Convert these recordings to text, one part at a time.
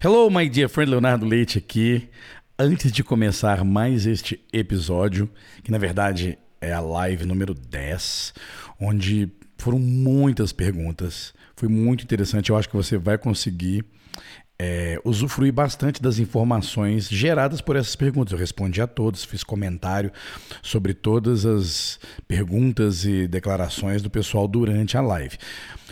Hello, my dear friend Leonardo Leite aqui. Antes de começar mais este episódio, que na verdade é a live número 10, onde foram muitas perguntas, foi muito interessante. Eu acho que você vai conseguir é, usufruir bastante das informações geradas por essas perguntas. Eu respondi a todos, fiz comentário sobre todas as perguntas e declarações do pessoal durante a live.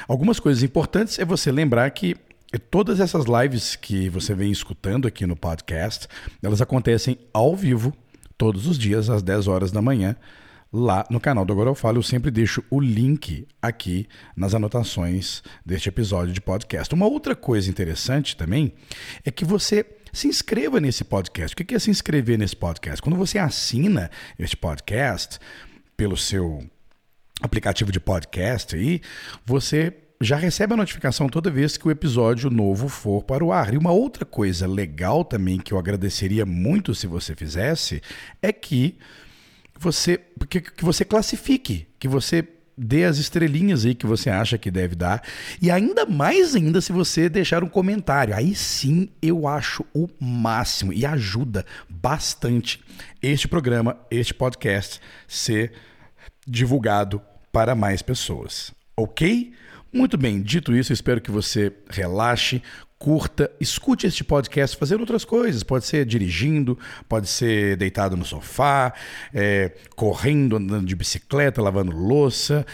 Algumas coisas importantes é você lembrar que todas essas lives que você vem escutando aqui no podcast, elas acontecem ao vivo, todos os dias, às 10 horas da manhã, lá no canal do Agora Eu Falo. Eu sempre deixo o link aqui nas anotações deste episódio de podcast. Uma outra coisa interessante também é que você se inscreva nesse podcast. O que é se inscrever nesse podcast? Quando você assina este podcast pelo seu aplicativo de podcast aí, você já recebe a notificação toda vez que o episódio novo for para o ar. E uma outra coisa legal também que eu agradeceria muito se você fizesse é que você que, que você classifique, que você dê as estrelinhas aí que você acha que deve dar. E ainda mais ainda se você deixar um comentário. Aí sim eu acho o máximo e ajuda bastante este programa, este podcast ser divulgado para mais pessoas. Ok? Muito bem, dito isso, espero que você relaxe, curta, escute este podcast fazendo outras coisas. Pode ser dirigindo, pode ser deitado no sofá, é, correndo, andando de bicicleta, lavando louça,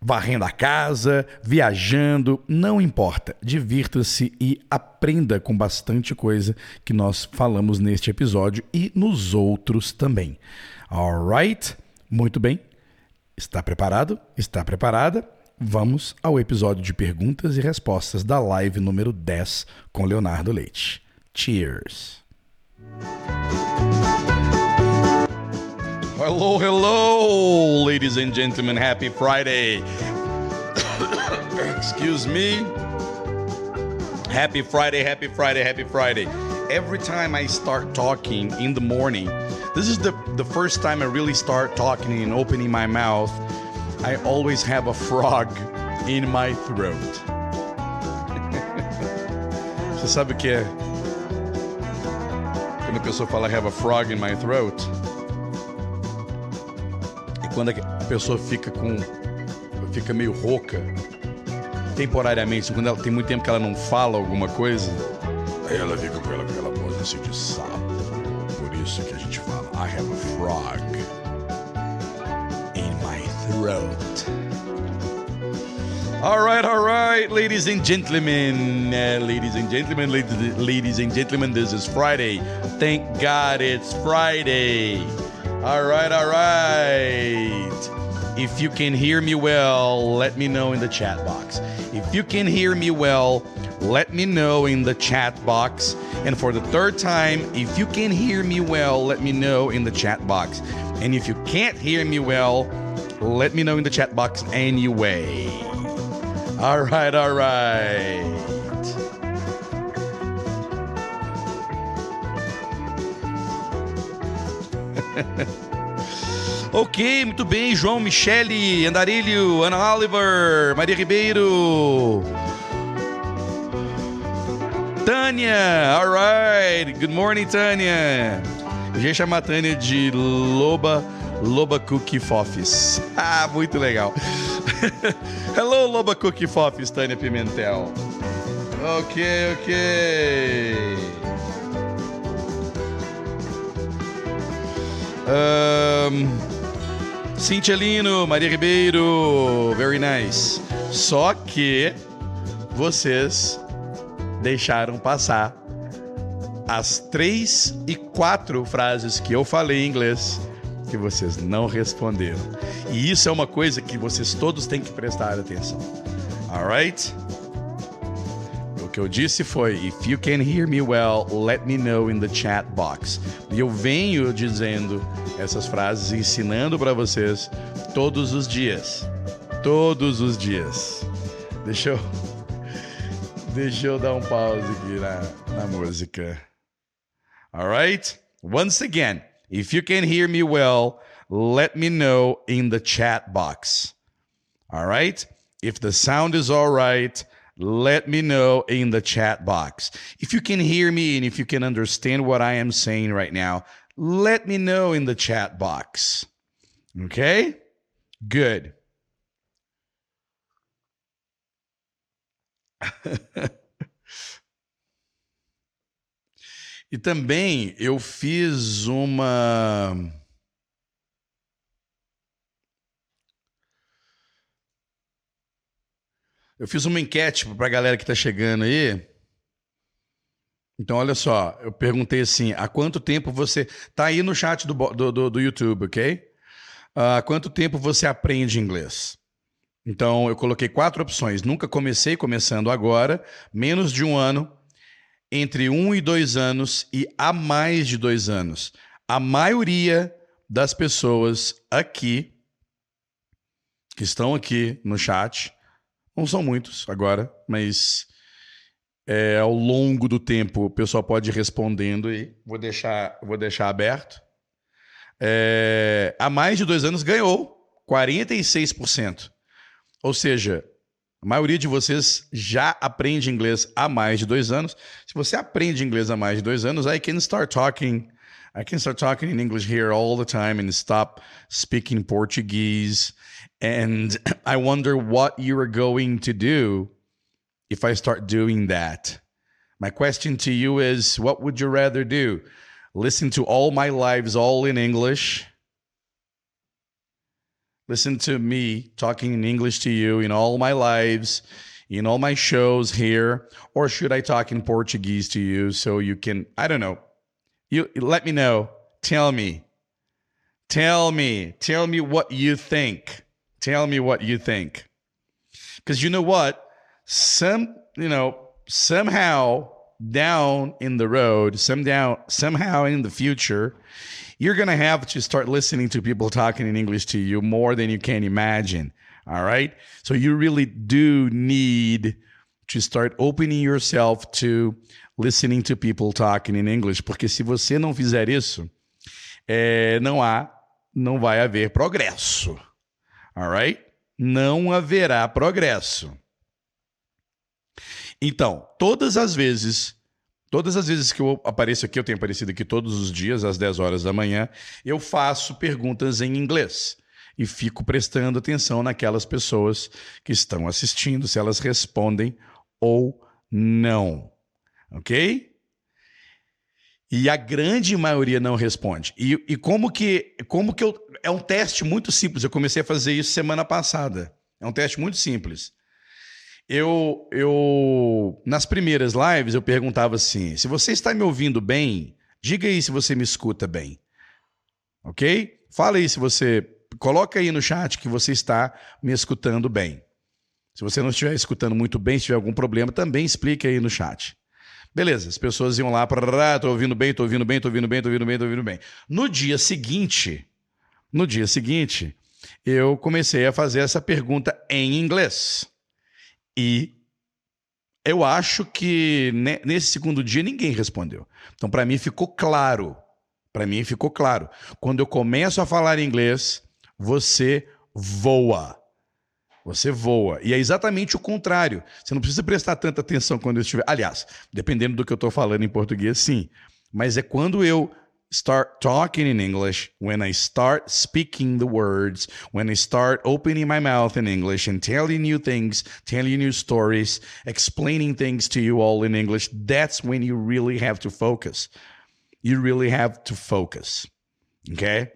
varrendo a casa, viajando, não importa. Divirta-se e aprenda com bastante coisa que nós falamos neste episódio e nos outros também. Alright? Muito bem. Está preparado? Está preparada? Vamos ao episódio de perguntas e respostas da live número 10 com Leonardo Leite. Cheers! Hello, hello, ladies and gentlemen. Happy Friday. Excuse me. Happy Friday, happy Friday, happy Friday. Every time I start talking in the morning, this is the, the first time I really start talking and opening my mouth I always have a frog in my throat. Você sabe o que é? Quando a pessoa fala have a frog in my throat, e quando a pessoa fica com fica meio rouca temporariamente, quando ela tem muito tempo que ela não fala alguma coisa, aí ela fica com aquela voz assim de sapo. Por isso que a gente fala I have a frog All right, all right, ladies and gentlemen, uh, ladies and gentlemen, ladies and gentlemen, this is Friday. Thank God it's Friday. All right, all right. If you can hear me well, let me know in the chat box. If you can hear me well, let me know in the chat box. And for the third time, if you can hear me well, let me know in the chat box. And if you can't hear me well, let me know in the chat box anyway. All right, all right. ok, muito bem. João, Michele, Andarilho, Ana Oliver, Maria Ribeiro. Tânia, alright. Good morning, Tânia. Eu já ia chamar a Tânia de Loba Loba Cookie Fofis. Ah, muito legal. Hello, Loba Cookie Fofis, Tânia Pimentel. Ok, ok. Um, Cintia Lino, Maria Ribeiro, very nice. Só que vocês deixaram passar as três e quatro frases que eu falei em inglês que vocês não responderam. E isso é uma coisa que vocês todos têm que prestar atenção. Alright? O que eu disse foi: If you can hear me well, let me know in the chat box. E eu venho dizendo essas frases, ensinando para vocês todos os dias. Todos os dias. Deixa eu. Deixa eu dar um pause aqui na, na música. Alright? Once again. If you can hear me well, let me know in the chat box. All right? If the sound is all right, let me know in the chat box. If you can hear me and if you can understand what I am saying right now, let me know in the chat box. Okay? Good. e também eu fiz uma Eu fiz uma enquete para a galera que está chegando aí. Então, olha só, eu perguntei assim: há quanto tempo você. Tá aí no chat do, do, do YouTube, ok? Há quanto tempo você aprende inglês? Então, eu coloquei quatro opções. Nunca comecei, começando agora, menos de um ano, entre um e dois anos e há mais de dois anos. A maioria das pessoas aqui, que estão aqui no chat, não são muitos agora, mas é, ao longo do tempo o pessoal pode ir respondendo e vou deixar, vou deixar aberto. É, há mais de dois anos ganhou 46%. Ou seja, a maioria de vocês já aprende inglês há mais de dois anos. Se você aprende inglês há mais de dois anos, I can start talking. I can start talking in English here all the time and stop speaking Portuguese. And I wonder what you are going to do if I start doing that. My question to you is what would you rather do? Listen to all my lives all in English? Listen to me talking in English to you in all my lives, in all my shows here, or should I talk in Portuguese to you so you can, I don't know. You let me know. Tell me. Tell me. Tell me what you think. Tell me what you think. Because you know what? Some, you know, somehow down in the road, some down, somehow in the future, you're going to have to start listening to people talking in English to you more than you can imagine. All right. So you really do need to start opening yourself to listening to people talking in English. Porque se você não fizer isso, é, não há, não vai haver progresso. Alright? Não haverá progresso. Então, todas as vezes, todas as vezes que eu apareço aqui, eu tenho aparecido aqui todos os dias, às 10 horas da manhã, eu faço perguntas em inglês e fico prestando atenção naquelas pessoas que estão assistindo, se elas respondem ou não. Ok? E a grande maioria não responde. E, e como que como que eu é um teste muito simples. Eu comecei a fazer isso semana passada. É um teste muito simples. Eu eu nas primeiras lives eu perguntava assim: se você está me ouvindo bem, diga aí se você me escuta bem. OK? Fala aí se você coloca aí no chat que você está me escutando bem. Se você não estiver escutando muito bem, se tiver algum problema, também explique aí no chat. Beleza, as pessoas iam lá, para tô ouvindo bem, tô ouvindo bem, tô ouvindo bem, tô ouvindo bem, tô ouvindo bem. No dia seguinte, no dia seguinte, eu comecei a fazer essa pergunta em inglês. E eu acho que nesse segundo dia ninguém respondeu. Então, para mim ficou claro. Para mim ficou claro. Quando eu começo a falar inglês, você voa. Você voa. E é exatamente o contrário. Você não precisa prestar tanta atenção quando eu estiver. Aliás, dependendo do que eu estou falando em português, sim. Mas é quando eu start talking in English, when I start speaking the words, when I start opening my mouth in English and telling you things, telling you stories, explaining things to you all in English, that's when you really have to focus. You really have to focus. Okay?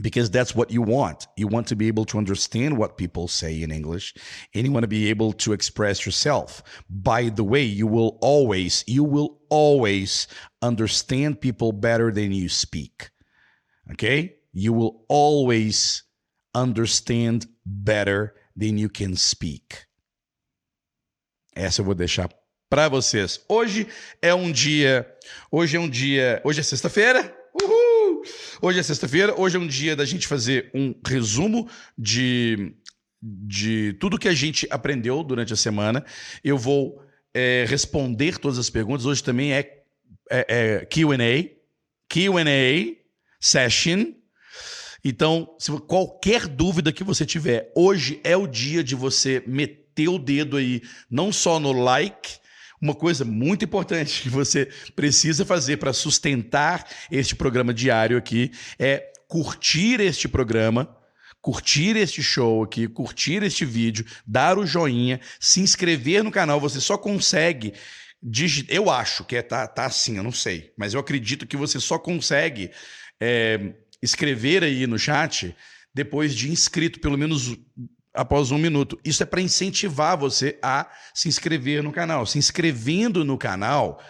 because that's what you want. You want to be able to understand what people say in English and you want to be able to express yourself. By the way, you will always, you will always understand people better than you speak. Okay? You will always understand better than you can speak. Essa eu vou deixar para vocês. Hoje é um dia, hoje é um dia, hoje é sexta-feira. Hoje é sexta-feira, hoje é um dia da gente fazer um resumo de, de tudo que a gente aprendeu durante a semana. Eu vou é, responder todas as perguntas. Hoje também é, é, é QA, QA session. Então, se qualquer dúvida que você tiver, hoje é o dia de você meter o dedo aí, não só no like, uma coisa muito importante que você precisa fazer para sustentar este programa diário aqui é curtir este programa, curtir este show aqui, curtir este vídeo, dar o joinha, se inscrever no canal. Você só consegue eu acho que é, tá, tá assim, eu não sei, mas eu acredito que você só consegue é, escrever aí no chat depois de inscrito, pelo menos após um minuto. Isso é para incentivar você a se inscrever no canal. Se inscrevendo no canal,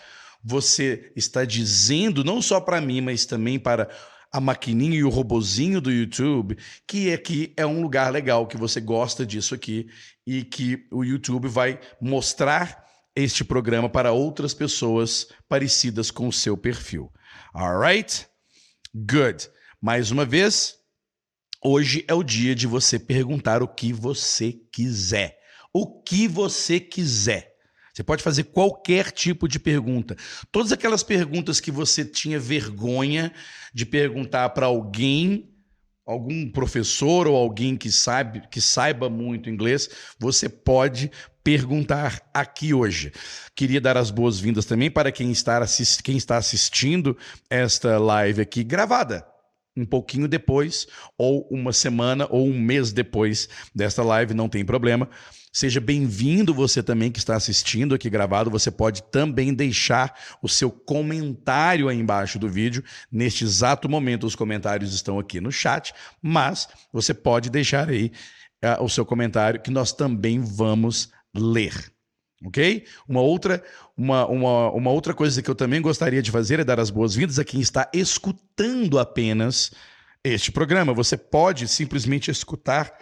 você está dizendo, não só para mim, mas também para a maquininha e o robozinho do YouTube, que aqui é um lugar legal, que você gosta disso aqui e que o YouTube vai mostrar este programa para outras pessoas parecidas com o seu perfil. Alright? Good. Mais uma vez, hoje é o dia de você perguntar o que você quiser. O que você quiser. Você pode fazer qualquer tipo de pergunta. Todas aquelas perguntas que você tinha vergonha de perguntar para alguém algum professor ou alguém que sabe que saiba muito inglês, você pode perguntar aqui hoje. Queria dar as boas-vindas também para quem está, assist, quem está assistindo esta live aqui gravada. Um pouquinho depois, ou uma semana, ou um mês depois desta live, não tem problema. Seja bem-vindo você também que está assistindo aqui gravado. Você pode também deixar o seu comentário aí embaixo do vídeo. Neste exato momento, os comentários estão aqui no chat, mas você pode deixar aí uh, o seu comentário que nós também vamos ler. Ok? Uma outra, uma, uma, uma outra coisa que eu também gostaria de fazer é dar as boas-vindas a quem está escutando apenas este programa. Você pode simplesmente escutar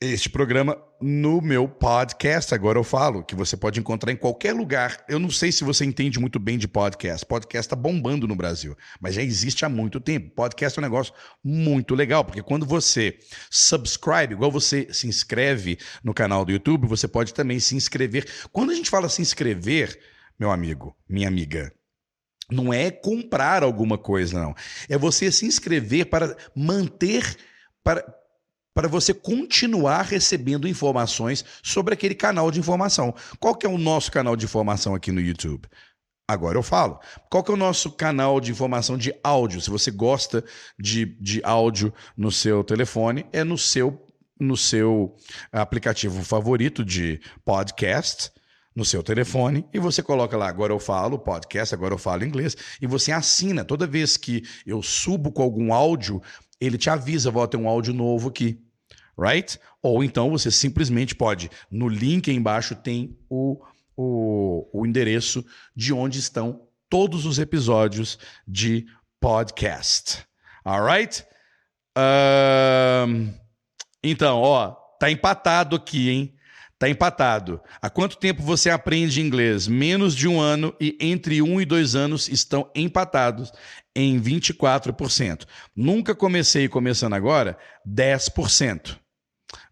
este programa no meu podcast. Agora eu falo que você pode encontrar em qualquer lugar. Eu não sei se você entende muito bem de podcast. Podcast está bombando no Brasil, mas já existe há muito tempo. Podcast é um negócio muito legal, porque quando você subscribe, igual você se inscreve no canal do YouTube, você pode também se inscrever. Quando a gente fala se inscrever, meu amigo, minha amiga, não é comprar alguma coisa, não. É você se inscrever para manter para, para você continuar recebendo informações sobre aquele canal de informação. Qual que é o nosso canal de informação aqui no YouTube? Agora eu falo. Qual que é o nosso canal de informação de áudio? Se você gosta de, de áudio no seu telefone, é no seu, no seu aplicativo favorito de podcast no seu telefone e você coloca lá, agora eu falo podcast, agora eu falo inglês, e você assina. Toda vez que eu subo com algum áudio, ele te avisa, vou ter um áudio novo aqui right? Ou então você simplesmente pode, no link embaixo tem o, o, o endereço de onde estão todos os episódios de podcast. Alright? Um, então, ó, tá empatado aqui, hein? Tá empatado. Há quanto tempo você aprende inglês? Menos de um ano e entre um e dois anos estão empatados em 24%. Nunca comecei começando agora, 10%.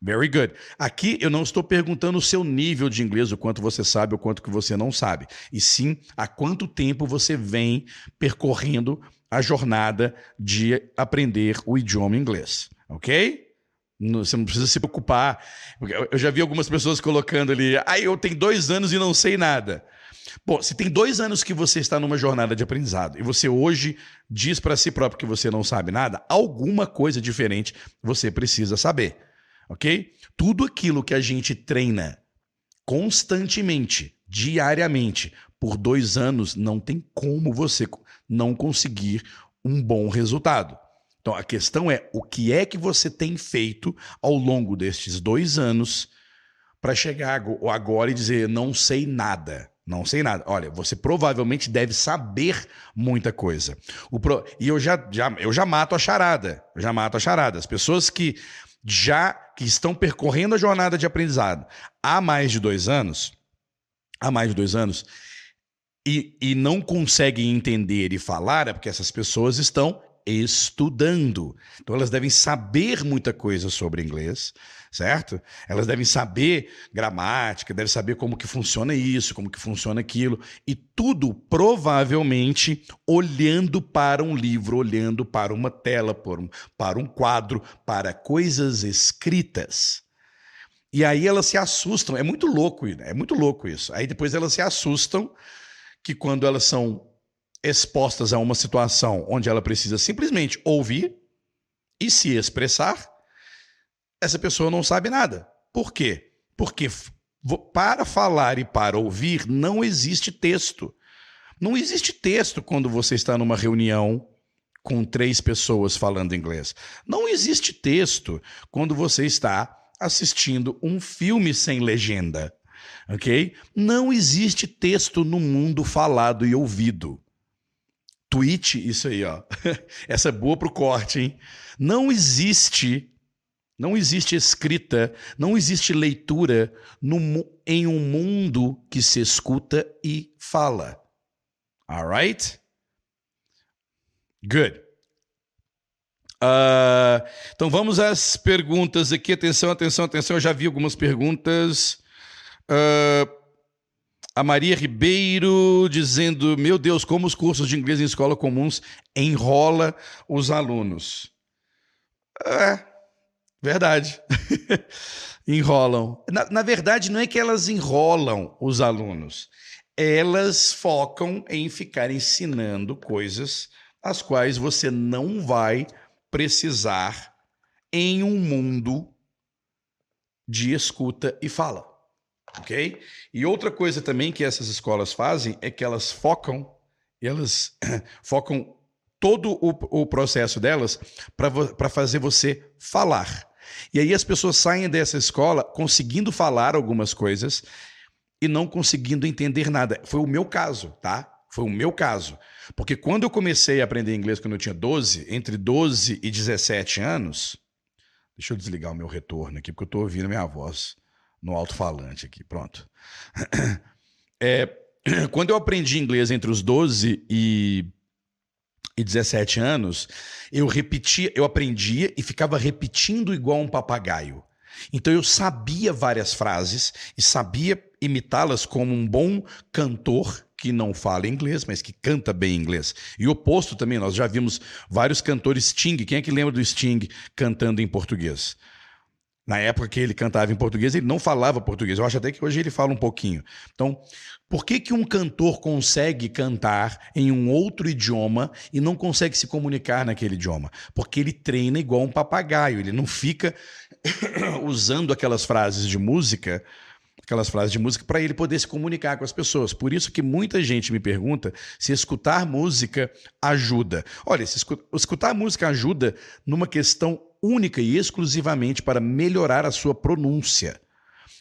Very good. Aqui eu não estou perguntando o seu nível de inglês, o quanto você sabe, o quanto que você não sabe, e sim há quanto tempo você vem percorrendo a jornada de aprender o idioma inglês, ok? Você não precisa se preocupar. Eu já vi algumas pessoas colocando ali, ah, eu tenho dois anos e não sei nada. Bom, se tem dois anos que você está numa jornada de aprendizado e você hoje diz para si próprio que você não sabe nada, alguma coisa diferente você precisa saber ok? Tudo aquilo que a gente treina constantemente, diariamente, por dois anos, não tem como você não conseguir um bom resultado. Então a questão é o que é que você tem feito ao longo destes dois anos para chegar agora e dizer não sei nada. Não sei nada. Olha, você provavelmente deve saber muita coisa. Pro... E eu já, já, eu já mato a charada. Eu já mato a charada. As pessoas que já que estão percorrendo a jornada de aprendizado há mais de dois anos, há mais de dois anos, e, e não conseguem entender e falar, é porque essas pessoas estão estudando. Então elas devem saber muita coisa sobre inglês, certo? Elas devem saber gramática, devem saber como que funciona isso, como que funciona aquilo, e tudo provavelmente olhando para um livro, olhando para uma tela, para um, quadro, para coisas escritas. E aí elas se assustam. É muito louco, é muito louco isso. Aí depois elas se assustam que quando elas são expostas a uma situação onde ela precisa simplesmente ouvir e se expressar, essa pessoa não sabe nada. Por quê? Porque para falar e para ouvir não existe texto. Não existe texto quando você está numa reunião com três pessoas falando inglês. Não existe texto quando você está assistindo um filme sem legenda. Ok? Não existe texto no mundo falado e ouvido. Tweet, isso aí, ó. Essa é boa pro corte, hein? Não existe, não existe escrita, não existe leitura no, em um mundo que se escuta e fala. Alright? Good. Uh, então vamos às perguntas aqui. Atenção, atenção, atenção. Eu já vi algumas perguntas. Uh, a Maria Ribeiro dizendo: Meu Deus, como os cursos de inglês em escola comuns enrola os alunos. É, verdade. enrolam. Na, na verdade, não é que elas enrolam os alunos, elas focam em ficar ensinando coisas as quais você não vai precisar em um mundo de escuta e fala. Ok? E outra coisa também que essas escolas fazem é que elas focam, elas focam todo o, o processo delas para fazer você falar. E aí as pessoas saem dessa escola conseguindo falar algumas coisas e não conseguindo entender nada. Foi o meu caso, tá? Foi o meu caso. Porque quando eu comecei a aprender inglês quando eu tinha 12, entre 12 e 17 anos, deixa eu desligar o meu retorno aqui, porque eu estou ouvindo minha voz no alto-falante aqui, pronto. É, quando eu aprendi inglês entre os 12 e, e 17 anos, eu repetia, eu aprendia e ficava repetindo igual um papagaio. Então eu sabia várias frases e sabia imitá-las como um bom cantor que não fala inglês, mas que canta bem inglês. E o oposto também, nós já vimos vários cantores Sting. Quem é que lembra do Sting cantando em português? Na época que ele cantava em português, ele não falava português. Eu acho até que hoje ele fala um pouquinho. Então, por que, que um cantor consegue cantar em um outro idioma e não consegue se comunicar naquele idioma? Porque ele treina igual um papagaio. Ele não fica usando aquelas frases de música aquelas frases de música para ele poder se comunicar com as pessoas. Por isso que muita gente me pergunta se escutar música ajuda. Olha, se escutar música ajuda numa questão única e exclusivamente para melhorar a sua pronúncia.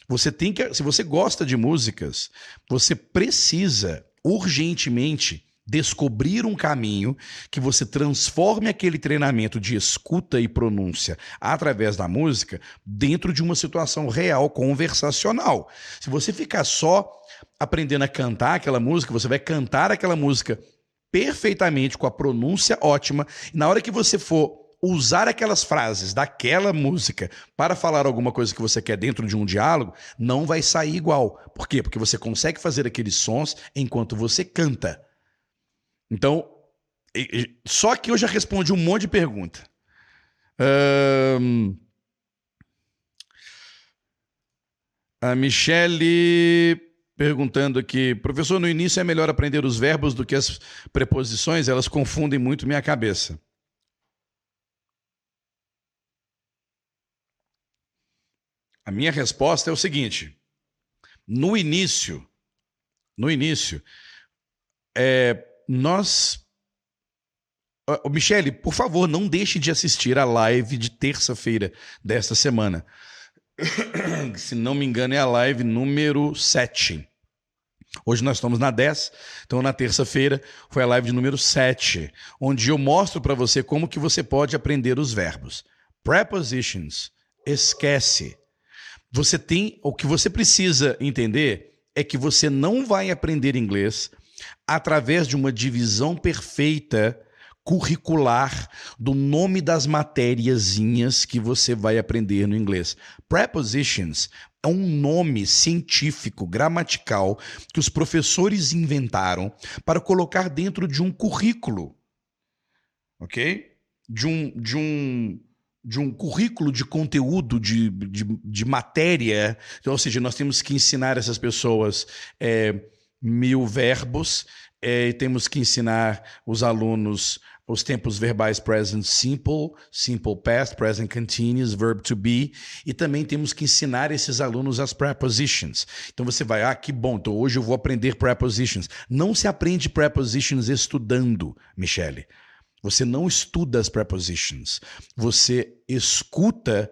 Você tem que, se você gosta de músicas, você precisa urgentemente descobrir um caminho que você transforme aquele treinamento de escuta e pronúncia através da música dentro de uma situação real conversacional. Se você ficar só aprendendo a cantar aquela música, você vai cantar aquela música perfeitamente com a pronúncia ótima, e na hora que você for usar aquelas frases daquela música para falar alguma coisa que você quer dentro de um diálogo, não vai sair igual. Por quê? Porque você consegue fazer aqueles sons enquanto você canta. Então, só que eu já respondi um monte de pergunta. Um, a Michele perguntando aqui, professor, no início é melhor aprender os verbos do que as preposições, elas confundem muito minha cabeça. A minha resposta é o seguinte: no início, no início, é, nós. Oh, Michele, por favor, não deixe de assistir a live de terça-feira desta semana. Se não me engano, é a live número 7. Hoje nós estamos na 10, então na terça-feira foi a live de número 7, onde eu mostro para você como que você pode aprender os verbos. Prepositions, esquece. Você tem, o que você precisa entender é que você não vai aprender inglês através de uma divisão perfeita curricular do nome das matériazinhas que você vai aprender no inglês. Prepositions é um nome científico, gramatical, que os professores inventaram para colocar dentro de um currículo. Ok? De um, de um, de um currículo de conteúdo, de, de, de, matéria. Então, ou seja, nós temos que ensinar essas pessoas é, mil verbos, é, temos que ensinar os alunos os tempos verbais present simple, simple past, present continuous, verb to be, e também temos que ensinar esses alunos as prepositions. Então você vai, ah, que bom, então hoje eu vou aprender prepositions. Não se aprende prepositions estudando, Michele. Você não estuda as prepositions. Você escuta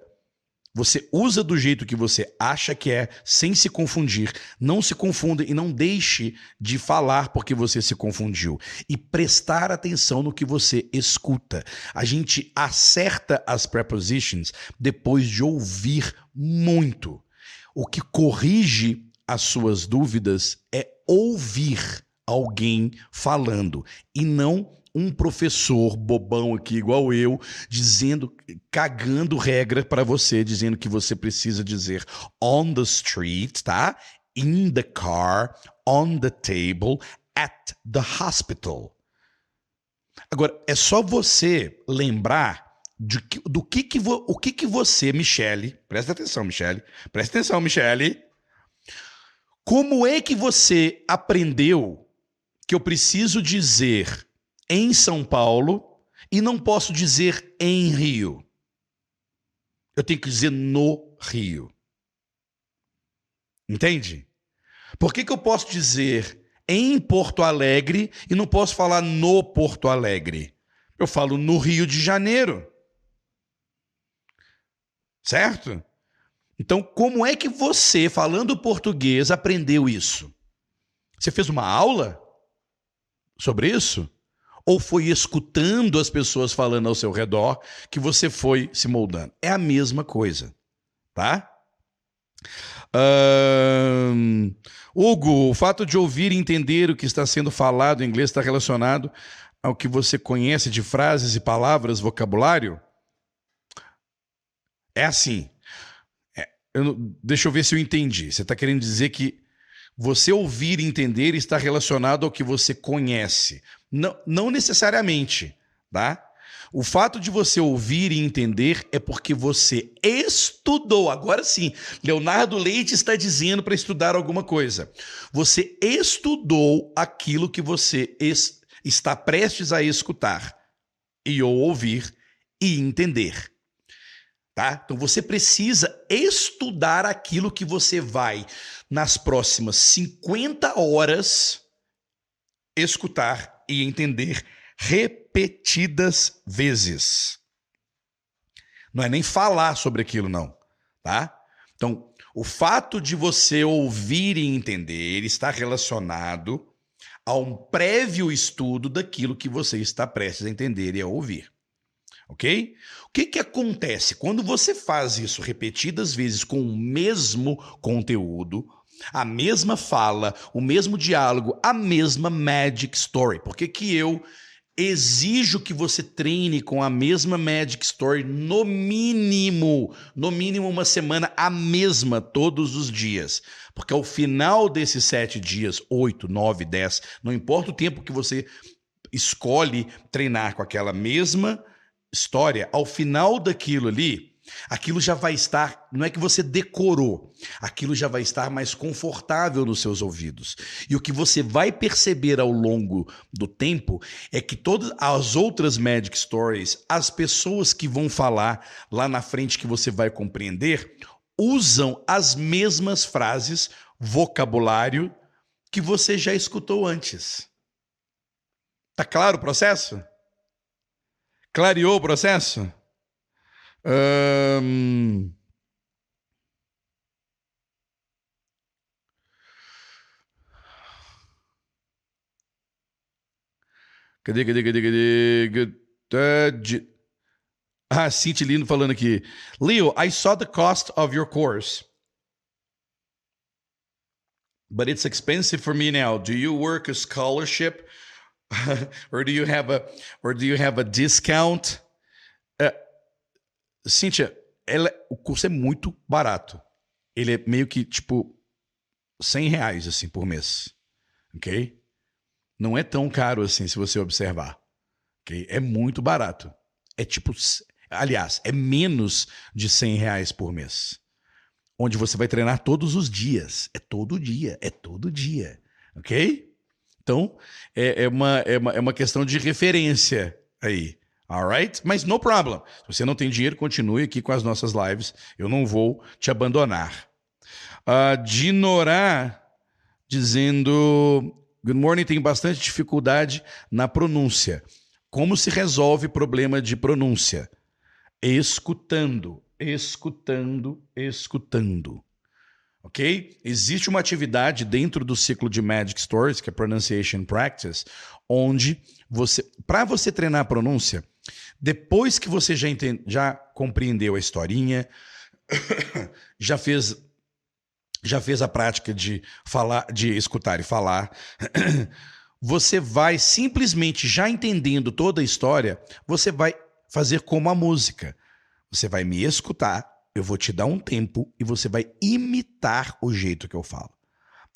você usa do jeito que você acha que é, sem se confundir. Não se confunda e não deixe de falar porque você se confundiu. E prestar atenção no que você escuta. A gente acerta as prepositions depois de ouvir muito. O que corrige as suas dúvidas é ouvir alguém falando e não um professor bobão aqui, igual eu, dizendo, cagando regra para você, dizendo que você precisa dizer on the street, tá? In the car, on the table, at the hospital. Agora, é só você lembrar de, do que que, vo, o que que você, Michele, presta atenção, Michele, presta atenção, Michele, como é que você aprendeu que eu preciso dizer em São Paulo e não posso dizer em Rio. Eu tenho que dizer no Rio. Entende? Por que, que eu posso dizer em Porto Alegre e não posso falar no Porto Alegre? Eu falo no Rio de Janeiro. Certo? Então, como é que você, falando português, aprendeu isso? Você fez uma aula sobre isso? Ou foi escutando as pessoas falando ao seu redor que você foi se moldando. É a mesma coisa, tá? Hugo, o fato de ouvir e entender o que está sendo falado em inglês está relacionado ao que você conhece de frases e palavras, vocabulário? É assim. É, eu, deixa eu ver se eu entendi. Você está querendo dizer que você ouvir e entender está relacionado ao que você conhece. Não, não necessariamente, tá? O fato de você ouvir e entender é porque você estudou. Agora sim, Leonardo Leite está dizendo para estudar alguma coisa. Você estudou aquilo que você está prestes a escutar e ou ouvir e entender. Tá? Então você precisa estudar aquilo que você vai nas próximas 50 horas escutar e entender repetidas vezes. Não é nem falar sobre aquilo não, tá? Então, o fato de você ouvir e entender está relacionado a um prévio estudo daquilo que você está prestes a entender e a ouvir. Ok? Que, que acontece quando você faz isso repetidas vezes com o mesmo conteúdo, a mesma fala, o mesmo diálogo, a mesma magic story? Por que, que eu exijo que você treine com a mesma magic story no mínimo, no mínimo uma semana, a mesma todos os dias? Porque ao final desses sete dias, oito, nove, dez, não importa o tempo que você escolhe treinar com aquela mesma história, ao final daquilo ali, aquilo já vai estar, não é que você decorou, aquilo já vai estar mais confortável nos seus ouvidos. E o que você vai perceber ao longo do tempo é que todas as outras Magic Stories, as pessoas que vão falar lá na frente que você vai compreender, usam as mesmas frases, vocabulário que você já escutou antes. Tá claro o processo? Clareou o processo? Um... Cadê, cadê, cadê, cadê? Ah, Cinti Lindo falando aqui. Leo, I saw the cost of your course. But it's expensive for me now. Do you work a scholarship or do you have a or do you have a discount? Uh, Cíntia, ela, o curso é muito barato. Ele é meio que tipo 100 reais assim por mês, ok? Não é tão caro assim se você observar, ok? É muito barato. É tipo aliás, é menos de 100 reais por mês. Onde você vai treinar todos os dias. É todo dia, é todo dia. Ok? Então, é, é, uma, é, uma, é uma questão de referência aí. Alright? Mas no problem. Se você não tem dinheiro, continue aqui com as nossas lives. Eu não vou te abandonar. Uh, Dinorá dizendo: Good morning, tem bastante dificuldade na pronúncia. Como se resolve problema de pronúncia? Escutando, escutando, escutando. Ok? Existe uma atividade dentro do ciclo de Magic Stories, que é Pronunciation Practice, onde você, para você treinar a pronúncia, depois que você já, entende, já compreendeu a historinha, já fez já fez a prática de falar, de escutar e falar, você vai simplesmente já entendendo toda a história, você vai fazer como a música. Você vai me escutar, eu vou te dar um tempo e você vai imitar o jeito que eu falo.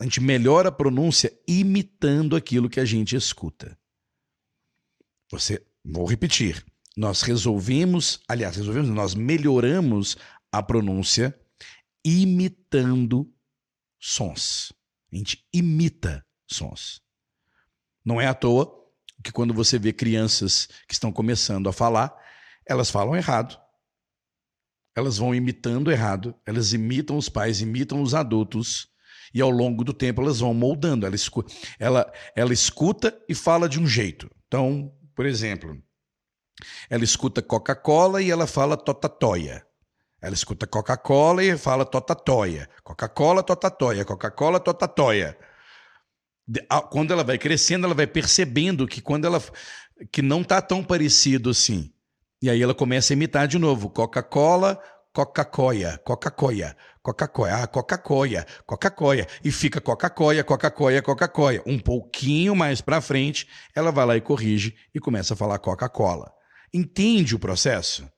A gente melhora a pronúncia imitando aquilo que a gente escuta. Você, vou repetir, nós resolvemos, aliás, resolvemos, nós melhoramos a pronúncia imitando sons. A gente imita sons. Não é à toa que quando você vê crianças que estão começando a falar, elas falam errado. Elas vão imitando errado, elas imitam os pais, imitam os adultos, e ao longo do tempo elas vão moldando. Ela escuta, ela, ela escuta e fala de um jeito. Então, por exemplo, ela escuta Coca-Cola e ela fala totatóia. Ela escuta Coca-Cola e fala totatóia. Coca-Cola, totatóia. Coca-Cola, totatóia. Quando ela vai crescendo, ela vai percebendo que quando ela que não está tão parecido assim. E aí ela começa a imitar de novo. Coca-Cola, Coca-Cola, Coca-Cola, Coca-Cola, ah, Coca-Cola, Coca-Cola. E fica Coca-Cola, Coca-Cola, Coca-Cola. Um pouquinho mais para frente, ela vai lá e corrige e começa a falar Coca-Cola. Entende o processo?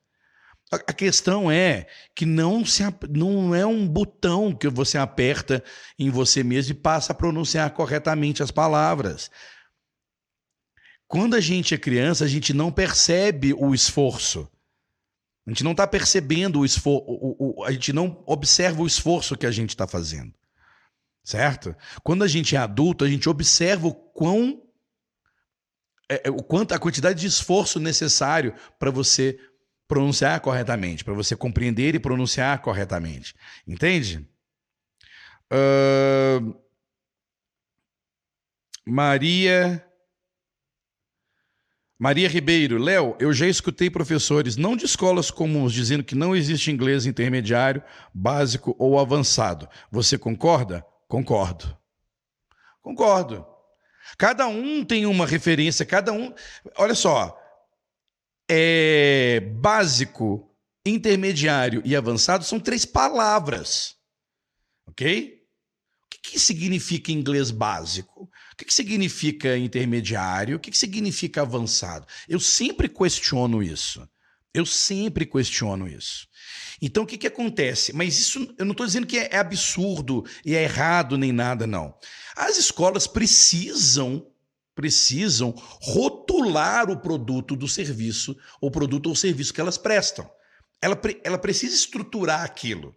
A questão é que não, se, não é um botão que você aperta em você mesmo e passa a pronunciar corretamente as palavras. Quando a gente é criança, a gente não percebe o esforço. A gente não está percebendo o esforço, a gente não observa o esforço que a gente está fazendo. Certo? Quando a gente é adulto, a gente observa o quão. É, é o quanto a quantidade de esforço necessário para você pronunciar corretamente, para você compreender e pronunciar corretamente. Entende? Uh... Maria. Maria Ribeiro, Léo, eu já escutei professores, não de escolas comuns, dizendo que não existe inglês intermediário, básico ou avançado. Você concorda? Concordo. Concordo. Cada um tem uma referência, cada um. Olha só, é, básico, intermediário e avançado são três palavras. Ok? O que, que significa inglês básico? O que, que significa intermediário? O que, que significa avançado? Eu sempre questiono isso. Eu sempre questiono isso. Então, o que, que acontece? Mas isso eu não estou dizendo que é, é absurdo e é errado nem nada, não. As escolas precisam precisam rotular o produto do serviço, ou produto ou serviço que elas prestam. Ela, ela precisa estruturar aquilo.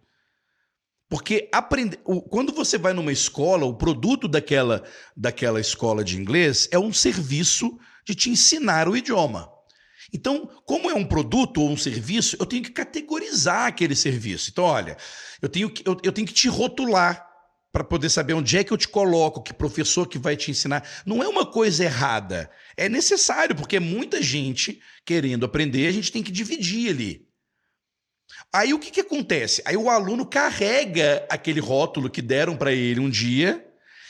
Porque aprender, quando você vai numa escola, o produto daquela, daquela escola de inglês é um serviço de te ensinar o idioma. Então, como é um produto ou um serviço, eu tenho que categorizar aquele serviço. Então, olha, eu tenho que, eu, eu tenho que te rotular para poder saber onde é que eu te coloco, que professor que vai te ensinar. Não é uma coisa errada. É necessário, porque é muita gente querendo aprender, a gente tem que dividir ali. Aí o que, que acontece? Aí o aluno carrega aquele rótulo que deram para ele um dia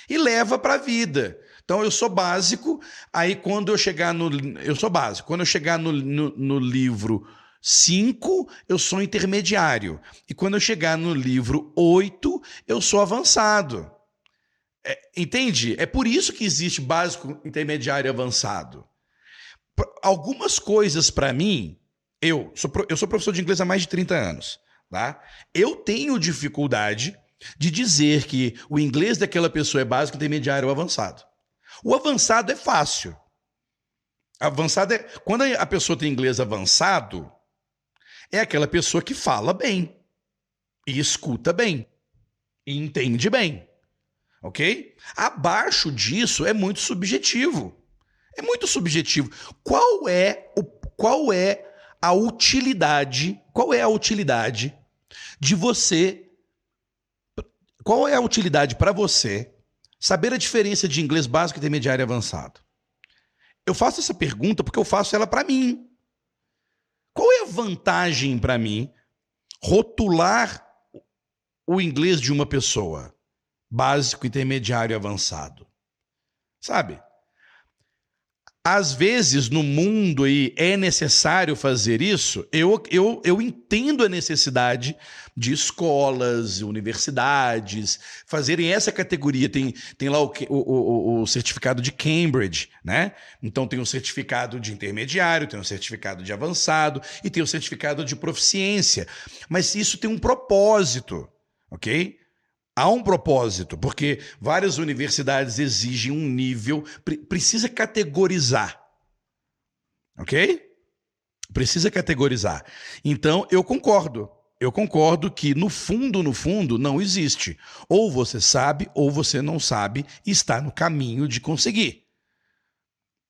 e leva para a vida. Então eu sou básico, aí quando eu chegar no. Eu sou básico. Quando eu chegar no, no, no livro 5, eu sou intermediário. E quando eu chegar no livro 8, eu sou avançado. É, entende? É por isso que existe básico, intermediário e avançado. Algumas coisas para mim, eu sou, eu sou professor de inglês há mais de 30 anos. Tá? Eu tenho dificuldade de dizer que o inglês daquela pessoa é básico, intermediário ou avançado. O avançado é fácil. Avançado é. Quando a pessoa tem inglês avançado, é aquela pessoa que fala bem, e escuta bem, e entende bem. Ok? Abaixo disso é muito subjetivo. É muito subjetivo. Qual é o, qual é a utilidade? Qual é a utilidade de você? Qual é a utilidade para você saber a diferença de inglês básico, intermediário e avançado? Eu faço essa pergunta porque eu faço ela para mim. Qual é a vantagem para mim rotular o inglês de uma pessoa? Básico, intermediário e avançado. Sabe? Às vezes no mundo aí é necessário fazer isso, eu, eu, eu entendo a necessidade de escolas, universidades fazerem essa categoria. Tem, tem lá o, o, o, certificado de Cambridge, né? Então tem o certificado de intermediário, tem o certificado de avançado e tem o certificado de proficiência. Mas isso tem um propósito, ok? Há um propósito, porque várias universidades exigem um nível, precisa categorizar. Ok? Precisa categorizar. Então, eu concordo. Eu concordo que, no fundo, no fundo, não existe. Ou você sabe, ou você não sabe, e está no caminho de conseguir.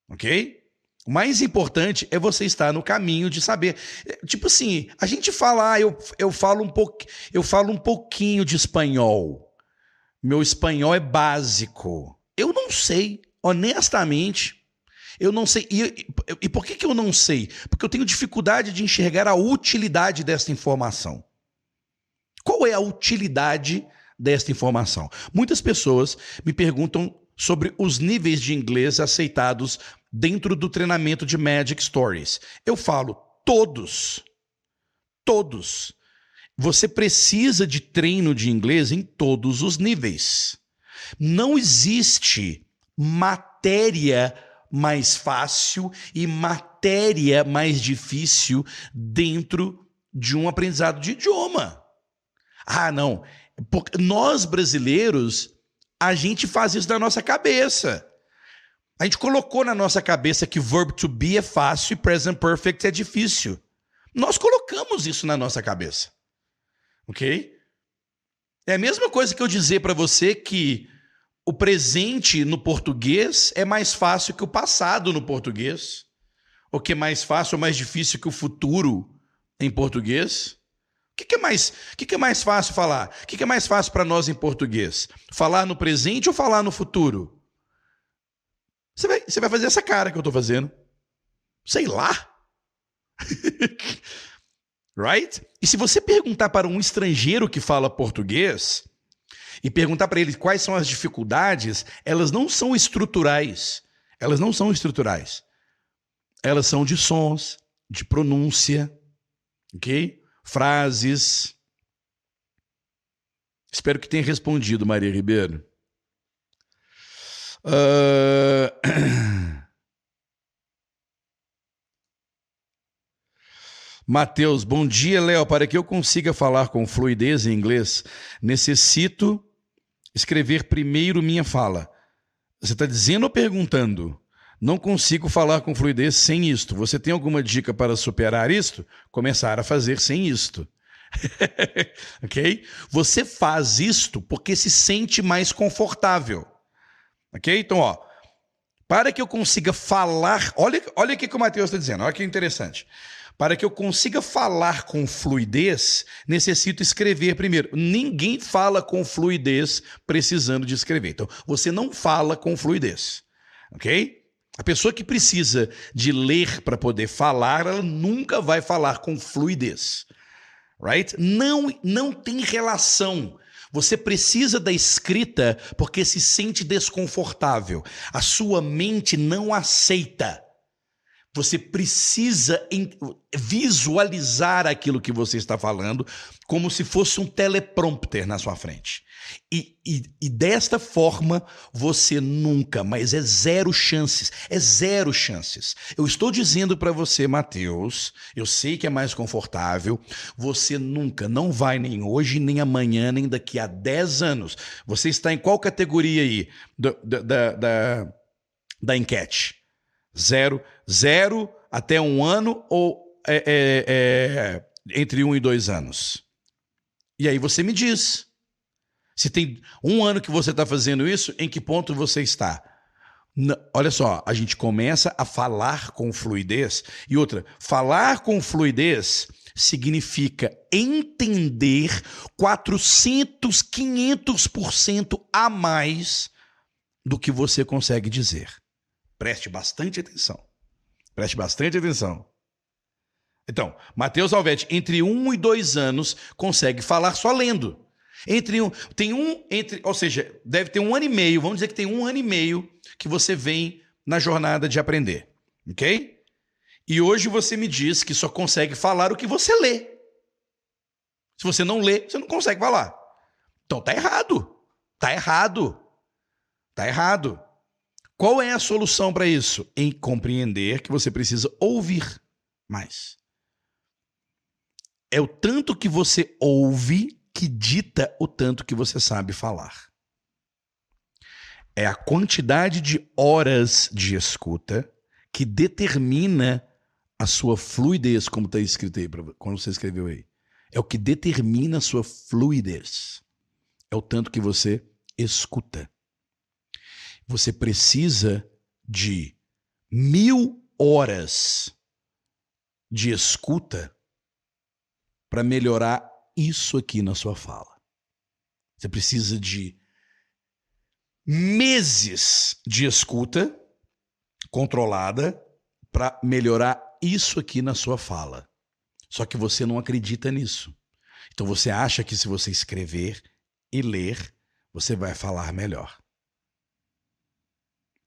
Ok? O mais importante é você estar no caminho de saber. Tipo assim, a gente fala, ah, eu, eu, falo um pouco, eu falo um pouquinho de espanhol. Meu espanhol é básico. Eu não sei, honestamente. Eu não sei. E, e por que, que eu não sei? Porque eu tenho dificuldade de enxergar a utilidade desta informação. Qual é a utilidade desta informação? Muitas pessoas me perguntam sobre os níveis de inglês aceitados dentro do treinamento de Magic Stories. Eu falo todos. Todos. Você precisa de treino de inglês em todos os níveis. Não existe matéria mais fácil e matéria mais difícil dentro de um aprendizado de idioma. Ah, não. Porque nós brasileiros, a gente faz isso na nossa cabeça. A gente colocou na nossa cabeça que verb to be é fácil e present perfect é difícil. Nós colocamos isso na nossa cabeça. Ok? É a mesma coisa que eu dizer para você que o presente no português é mais fácil que o passado no português. Ou que é mais fácil ou mais difícil que o futuro em português. O que, que é, mais, o que, que é mais fácil falar? O que, que é mais fácil para nós em português? Falar no presente ou falar no futuro? Você vai, você vai fazer essa cara que eu estou fazendo. Sei lá. right? E se você perguntar para um estrangeiro que fala português e perguntar para ele quais são as dificuldades, elas não são estruturais. Elas não são estruturais. Elas são de sons, de pronúncia, ok? Frases. Espero que tenha respondido, Maria Ribeiro. Uh... Mateus, bom dia, Léo. Para que eu consiga falar com fluidez em inglês, necessito escrever primeiro minha fala. Você está dizendo ou perguntando? Não consigo falar com fluidez sem isto. Você tem alguma dica para superar isto? Começar a fazer sem isto. ok? Você faz isto porque se sente mais confortável. Ok? Então, ó, para que eu consiga falar. Olha, olha o que o Mateus está dizendo, olha que interessante. Para que eu consiga falar com fluidez, necessito escrever primeiro. Ninguém fala com fluidez precisando de escrever. Então, você não fala com fluidez. Ok? A pessoa que precisa de ler para poder falar, ela nunca vai falar com fluidez. Right? Não, não tem relação. Você precisa da escrita porque se sente desconfortável. A sua mente não aceita. Você precisa visualizar aquilo que você está falando como se fosse um teleprompter na sua frente. E, e, e, desta forma, você nunca, mas é zero chances, é zero chances. Eu estou dizendo para você, Mateus, eu sei que é mais confortável, você nunca, não vai nem hoje, nem amanhã, nem daqui a 10 anos. Você está em qual categoria aí da, da, da, da enquete? Zero, zero até um ano ou é, é, é, entre um e dois anos? E aí você me diz. Se tem um ano que você está fazendo isso, em que ponto você está? olha só, a gente começa a falar com fluidez. E outra, falar com fluidez significa entender 400, 500% a mais do que você consegue dizer. Preste bastante atenção. Preste bastante atenção. Então, Mateus Alvete, entre um e dois anos, consegue falar só lendo. Entre um, tem um, entre, ou seja, deve ter um ano e meio, vamos dizer que tem um ano e meio que você vem na jornada de aprender, ok? E hoje você me diz que só consegue falar o que você lê. Se você não lê, você não consegue falar. Então tá errado. Tá errado. Tá errado. Qual é a solução para isso? Em compreender que você precisa ouvir mais. É o tanto que você ouve que dita o tanto que você sabe falar. É a quantidade de horas de escuta que determina a sua fluidez, como está escrito aí, quando você escreveu aí. É o que determina a sua fluidez. É o tanto que você escuta. Você precisa de mil horas de escuta para melhorar isso aqui na sua fala. Você precisa de meses de escuta controlada para melhorar isso aqui na sua fala. Só que você não acredita nisso. Então você acha que se você escrever e ler, você vai falar melhor.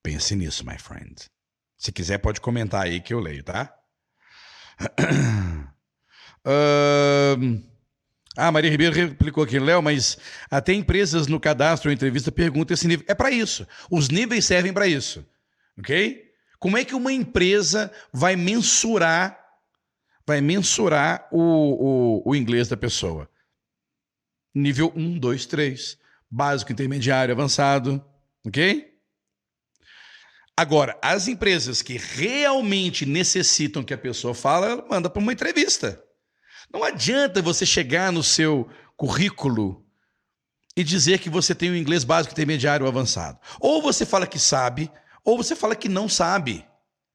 Pense nisso, my friend. Se quiser, pode comentar aí que eu leio, tá? Ah, Maria Ribeiro replicou aqui, Léo, mas até empresas no cadastro ou entrevista perguntam esse nível. É para isso. Os níveis servem para isso. Ok? Como é que uma empresa vai mensurar vai mensurar o, o, o inglês da pessoa? Nível 1, 2, 3. Básico, intermediário, avançado. Ok? Agora, as empresas que realmente necessitam que a pessoa fale, ela manda para uma entrevista. Não adianta você chegar no seu currículo e dizer que você tem o inglês básico, intermediário ou avançado. Ou você fala que sabe, ou você fala que não sabe.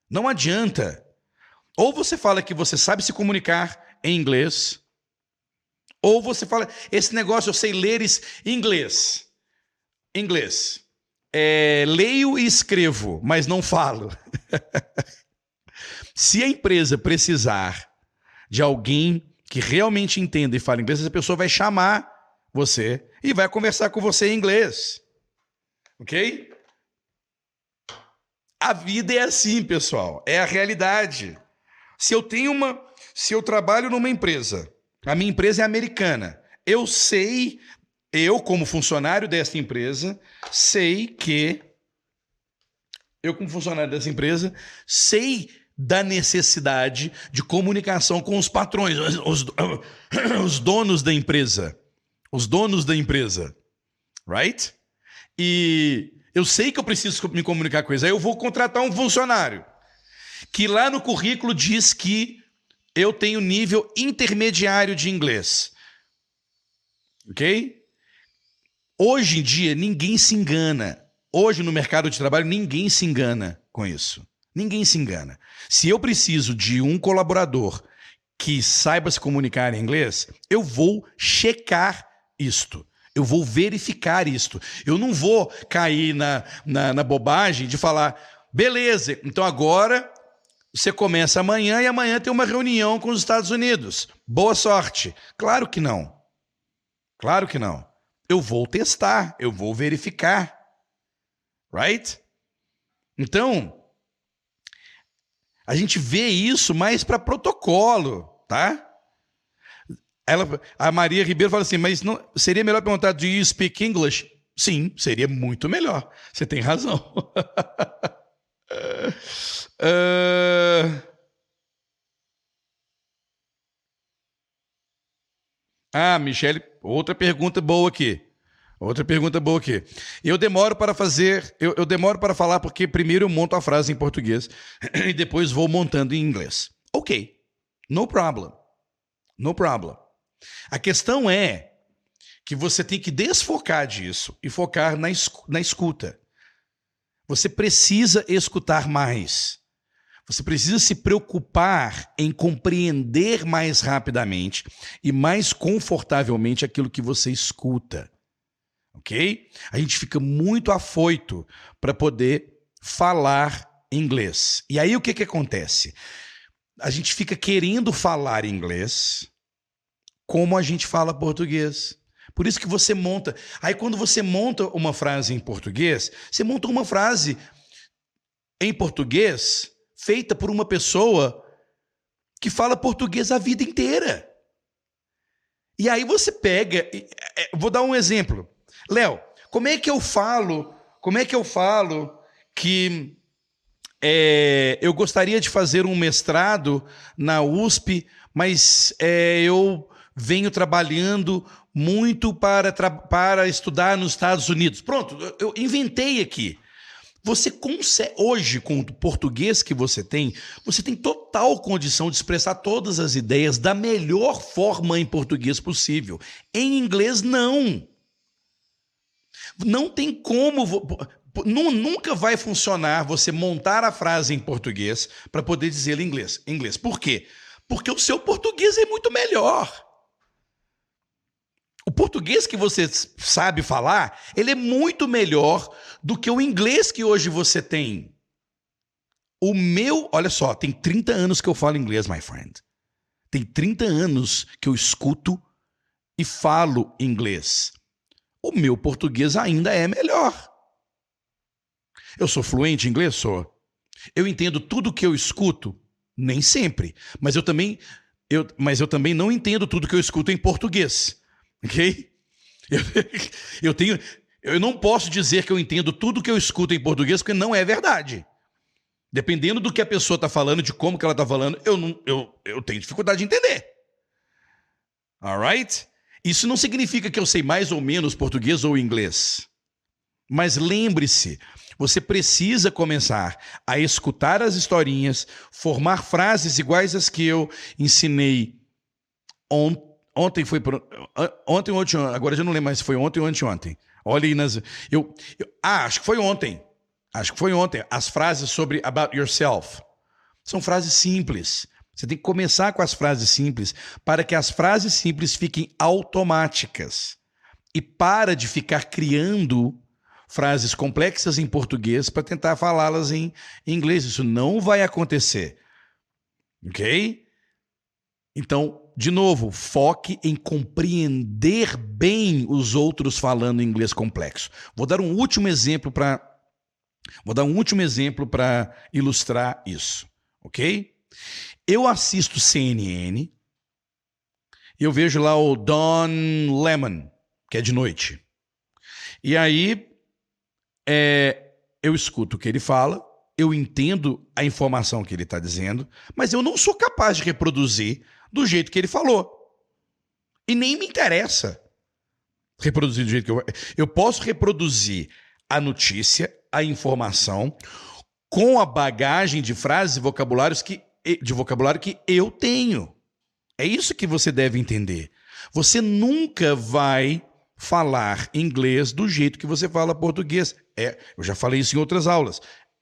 Não adianta. Ou você fala que você sabe se comunicar em inglês, ou você fala, esse negócio eu sei ler inglês. Inglês. É, leio e escrevo, mas não falo. se a empresa precisar de alguém que realmente entenda e fala inglês, essa pessoa vai chamar você e vai conversar com você em inglês. Ok? A vida é assim, pessoal. É a realidade. Se eu tenho uma. Se eu trabalho numa empresa, a minha empresa é americana, eu sei, eu, como funcionário dessa empresa, sei que. Eu, como funcionário dessa empresa, sei da necessidade de comunicação com os patrões, os, os donos da empresa. Os donos da empresa. Right? E eu sei que eu preciso me comunicar com eles. Aí eu vou contratar um funcionário que lá no currículo diz que eu tenho nível intermediário de inglês. Ok? Hoje em dia, ninguém se engana. Hoje, no mercado de trabalho, ninguém se engana com isso. Ninguém se engana. Se eu preciso de um colaborador que saiba se comunicar em inglês, eu vou checar isto. Eu vou verificar isto. Eu não vou cair na, na, na bobagem de falar, beleza, então agora você começa amanhã e amanhã tem uma reunião com os Estados Unidos. Boa sorte. Claro que não. Claro que não. Eu vou testar, eu vou verificar. Right? Então, a gente vê isso mais para protocolo, tá? Ela, a Maria Ribeiro fala assim, mas não, seria melhor perguntar, do you speak English? Sim, seria muito melhor. Você tem razão. uh... Ah, Michele, outra pergunta boa aqui. Outra pergunta boa aqui. Eu demoro para fazer, eu, eu, demoro para falar porque primeiro eu monto a frase em português e depois vou montando em inglês. Ok, no problem. No problem. A questão é que você tem que desfocar disso e focar na, na escuta. Você precisa escutar mais. Você precisa se preocupar em compreender mais rapidamente e mais confortavelmente aquilo que você escuta. Ok? A gente fica muito afoito para poder falar inglês. E aí o que, que acontece? A gente fica querendo falar inglês como a gente fala português. Por isso que você monta. Aí, quando você monta uma frase em português, você monta uma frase em português feita por uma pessoa que fala português a vida inteira. E aí você pega. É, vou dar um exemplo. Léo, como é que eu falo? Como é que eu falo que é, eu gostaria de fazer um mestrado na USP, mas é, eu venho trabalhando muito para, para estudar nos Estados Unidos. Pronto, eu inventei aqui. Você consegue, hoje, com o português que você tem, você tem total condição de expressar todas as ideias da melhor forma em português possível. Em inglês, não. Não tem como. Nunca vai funcionar você montar a frase em português para poder dizer em inglês. inglês. Por quê? Porque o seu português é muito melhor. Português que você sabe falar, ele é muito melhor do que o inglês que hoje você tem. O meu, olha só, tem 30 anos que eu falo inglês, my friend. Tem 30 anos que eu escuto e falo inglês. O meu português ainda é melhor. Eu sou fluente em inglês, sou. Eu entendo tudo que eu escuto, nem sempre, mas eu também eu, mas eu também não entendo tudo que eu escuto em português. Ok? Eu, eu tenho. Eu não posso dizer que eu entendo tudo que eu escuto em português, porque não é verdade. Dependendo do que a pessoa está falando, de como que ela está falando, eu, não, eu, eu tenho dificuldade de entender. Alright? Isso não significa que eu sei mais ou menos português ou inglês. Mas lembre-se, você precisa começar a escutar as historinhas, formar frases iguais às que eu ensinei ontem Ontem foi. Por, ontem, ontem, agora já não lembro mais se foi ontem ou anteontem. Olha aí nas. Eu, eu, ah, acho que foi ontem. Acho que foi ontem. As frases sobre about yourself. São frases simples. Você tem que começar com as frases simples para que as frases simples fiquem automáticas. E para de ficar criando frases complexas em português para tentar falá-las em inglês. Isso não vai acontecer. Ok? Então, de novo, foque em compreender bem os outros falando inglês complexo. Vou dar um último exemplo para Vou dar um último exemplo para ilustrar isso, ok? Eu assisto CNN, eu vejo lá o Don Lemon, que é de noite. E aí é, eu escuto o que ele fala, eu entendo a informação que ele está dizendo, mas eu não sou capaz de reproduzir do jeito que ele falou. E nem me interessa reproduzir do jeito que eu. Eu posso reproduzir a notícia, a informação, com a bagagem de frases e vocabulários que, de vocabulário que eu tenho. É isso que você deve entender. Você nunca vai falar inglês do jeito que você fala português. É, eu já falei isso em outras aulas.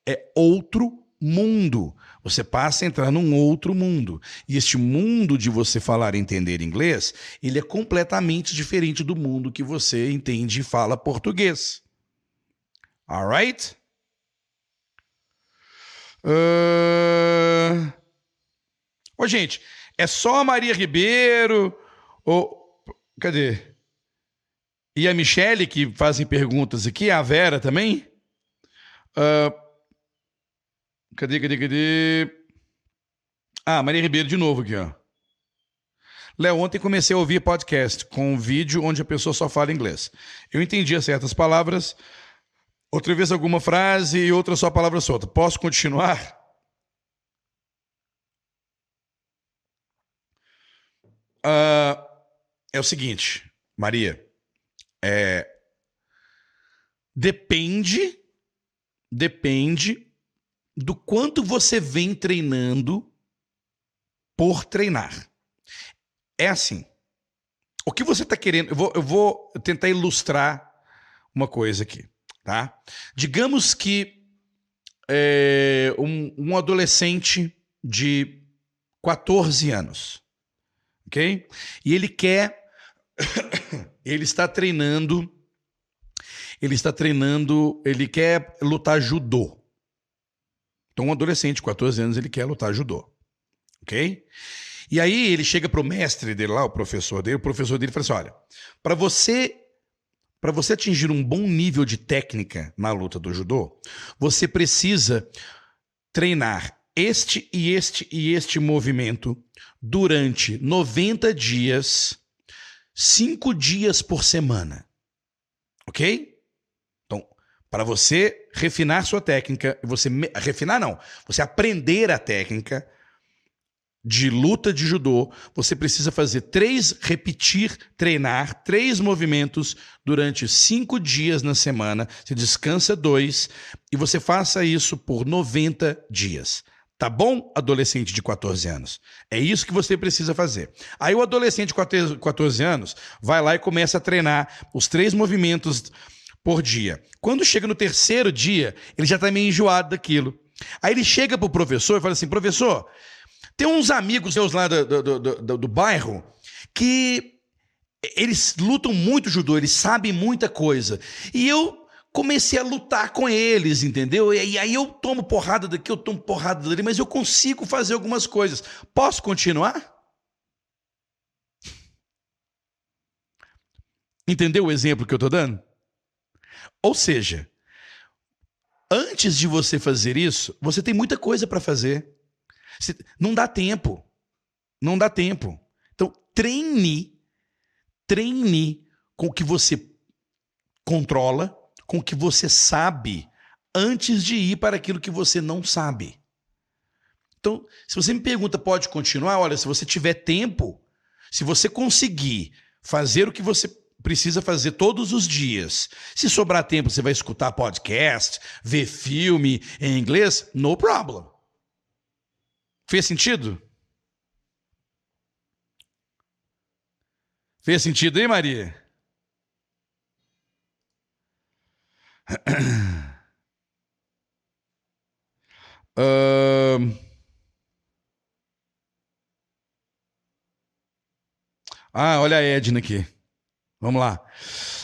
É outro mundo. Você passa a entrar num outro mundo. E este mundo de você falar e entender inglês, ele é completamente diferente do mundo que você entende e fala português. Alright? Uh... Ô, gente, é só a Maria Ribeiro ou... Cadê? E a Michele que fazem perguntas aqui, a Vera também? Uh... Cadê, cadê, cadê? Ah, Maria Ribeiro de novo aqui, ó. Léo, ontem comecei a ouvir podcast com um vídeo onde a pessoa só fala inglês. Eu entendia certas palavras, outra vez alguma frase e outra só palavra solta. Posso continuar? Uh, é o seguinte, Maria. É, depende, depende do quanto você vem treinando por treinar. é assim. O que você está querendo? Eu vou, eu vou tentar ilustrar uma coisa aqui, tá? Digamos que é, um, um adolescente de 14 anos, ok? E ele quer, ele está treinando, ele está treinando, ele quer lutar judô. Então, um adolescente de 14 anos, ele quer lutar judô, ok? E aí ele chega pro mestre dele lá, o professor dele, o professor dele fala assim: olha, para você para você atingir um bom nível de técnica na luta do judô, você precisa treinar este e este e este movimento durante 90 dias, 5 dias por semana. OK? Para você refinar sua técnica, você refinar não, você aprender a técnica, de luta de judô, você precisa fazer três, repetir, treinar três movimentos durante cinco dias na semana. Você descansa dois e você faça isso por 90 dias. Tá bom, adolescente de 14 anos? É isso que você precisa fazer. Aí o adolescente de 14 anos vai lá e começa a treinar os três movimentos por dia. Quando chega no terceiro dia, ele já está meio enjoado daquilo. Aí ele chega pro professor e fala assim: professor, tem uns amigos meus lá do, do, do, do, bairro que eles lutam muito judô, eles sabem muita coisa. E eu comecei a lutar com eles, entendeu? E aí eu tomo porrada daqui, eu tomo porrada dali, mas eu consigo fazer algumas coisas. Posso continuar? Entendeu o exemplo que eu estou dando? Ou seja, antes de você fazer isso, você tem muita coisa para fazer. Não dá tempo. Não dá tempo. Então, treine, treine com o que você controla, com o que você sabe, antes de ir para aquilo que você não sabe. Então, se você me pergunta, pode continuar? Olha, se você tiver tempo, se você conseguir fazer o que você precisa fazer todos os dias. Se sobrar tempo, você vai escutar podcast, ver filme em inglês, no problem. Fez sentido? Fez sentido, hein, Maria? Uh... Ah, olha a Edna aqui. Vamos lá.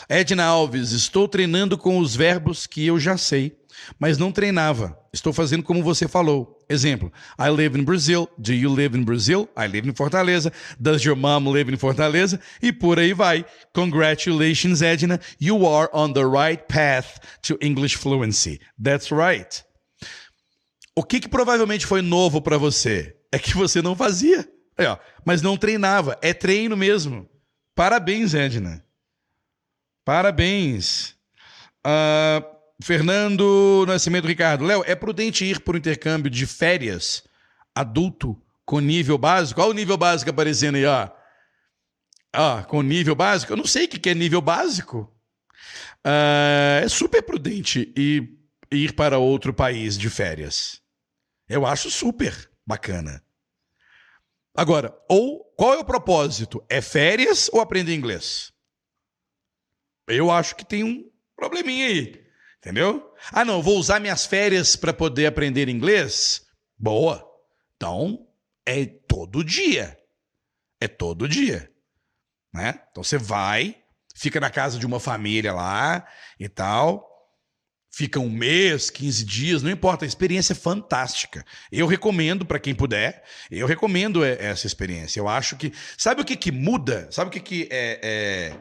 Edna Alves, estou treinando com os verbos que eu já sei mas não treinava. Estou fazendo como você falou. Exemplo: I live in Brazil. Do you live in Brazil? I live in Fortaleza. Does your mom live in Fortaleza? E por aí vai. Congratulations, Edna. You are on the right path to English fluency. That's right. O que, que provavelmente foi novo para você? É que você não fazia. Ó, mas não treinava. É treino mesmo. Parabéns, Edna. Parabéns. Uh, Fernando Nascimento Ricardo. Léo, é prudente ir por intercâmbio de férias adulto com nível básico? Olha o nível básico aparecendo aí, ó. Ó, com nível básico. Eu não sei o que é nível básico. Uh, é super prudente ir, ir para outro país de férias. Eu acho super bacana. Agora, ou qual é o propósito? É férias ou aprender inglês? Eu acho que tem um probleminha aí. Entendeu? Ah, não, vou usar minhas férias para poder aprender inglês? Boa. Então, é todo dia. É todo dia. Né? Então você vai, fica na casa de uma família lá e tal. Fica um mês, 15 dias, não importa, a experiência é fantástica. Eu recomendo para quem puder, eu recomendo essa experiência. Eu acho que. Sabe o que, que muda? Sabe o que, que é, é,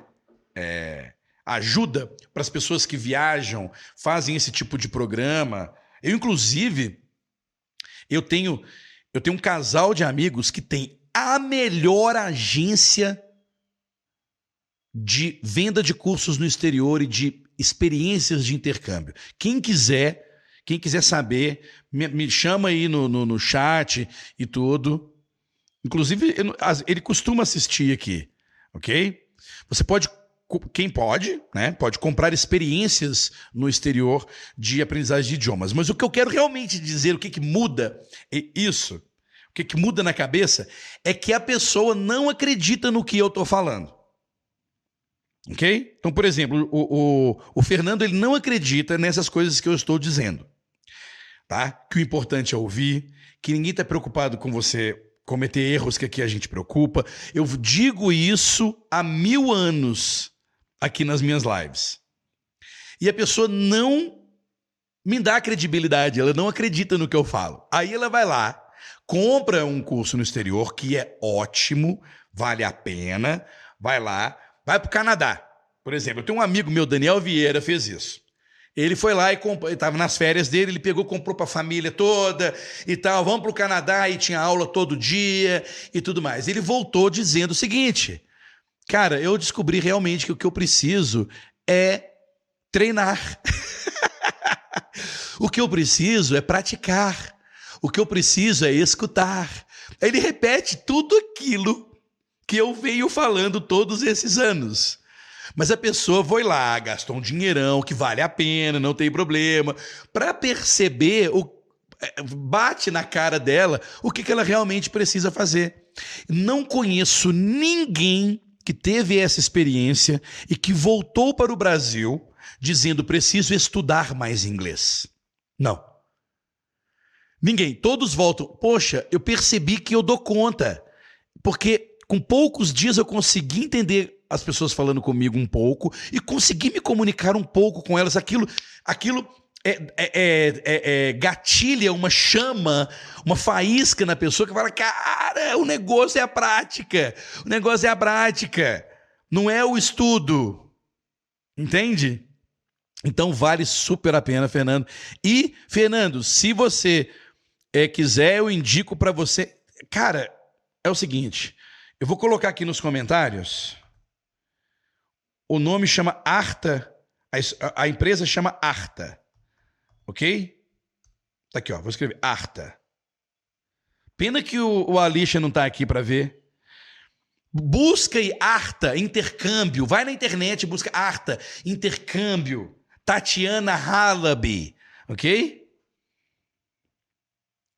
é ajuda para as pessoas que viajam, fazem esse tipo de programa. Eu, inclusive, eu tenho, eu tenho um casal de amigos que tem a melhor agência de venda de cursos no exterior e de experiências de intercâmbio. Quem quiser, quem quiser saber, me, me chama aí no, no, no, chat e tudo. Inclusive, ele costuma assistir aqui, ok? Você pode quem pode, né, pode comprar experiências no exterior de aprendizagem de idiomas. Mas o que eu quero realmente dizer, o que, que muda é isso. que, que muda na cabeça é que a pessoa não acredita no que eu estou falando. Ok? Então, por exemplo, o, o, o Fernando ele não acredita nessas coisas que eu estou dizendo. Tá? Que o importante é ouvir, que ninguém está preocupado com você cometer erros que aqui a gente preocupa. Eu digo isso há mil anos aqui nas minhas lives. E a pessoa não me dá credibilidade, ela não acredita no que eu falo. Aí ela vai lá, compra um curso no exterior, que é ótimo, vale a pena, vai lá, vai para o Canadá. Por exemplo, eu tenho um amigo meu, Daniel Vieira, fez isso. Ele foi lá e estava nas férias dele, ele pegou, comprou para a família toda e tal. Vamos para o Canadá e tinha aula todo dia e tudo mais. Ele voltou dizendo o seguinte: Cara, eu descobri realmente que o que eu preciso é treinar. o que eu preciso é praticar. O que eu preciso é escutar. Ele repete tudo aquilo que eu venho falando todos esses anos. Mas a pessoa foi lá, gastou um dinheirão que vale a pena, não tem problema, para perceber o é, bate na cara dela o que, que ela realmente precisa fazer. Não conheço ninguém que teve essa experiência e que voltou para o Brasil dizendo preciso estudar mais inglês. Não. Ninguém. Todos voltam. Poxa, eu percebi que eu dou conta. Porque com poucos dias eu consegui entender as pessoas falando comigo um pouco e consegui me comunicar um pouco com elas. Aquilo, aquilo é, é, é, é, gatilha uma chama, uma faísca na pessoa que fala: cara, o negócio é a prática, o negócio é a prática, não é o estudo. Entende? Então vale super a pena, Fernando. E, Fernando, se você é, quiser, eu indico para você. Cara, é o seguinte: eu vou colocar aqui nos comentários. O nome chama Arta, a, a empresa chama Arta, ok? Tá aqui, ó, vou escrever Arta. Pena que o, o Alicia não está aqui para ver. Busca aí Arta, intercâmbio. Vai na internet, busca Arta, intercâmbio. Tatiana Halaby, ok?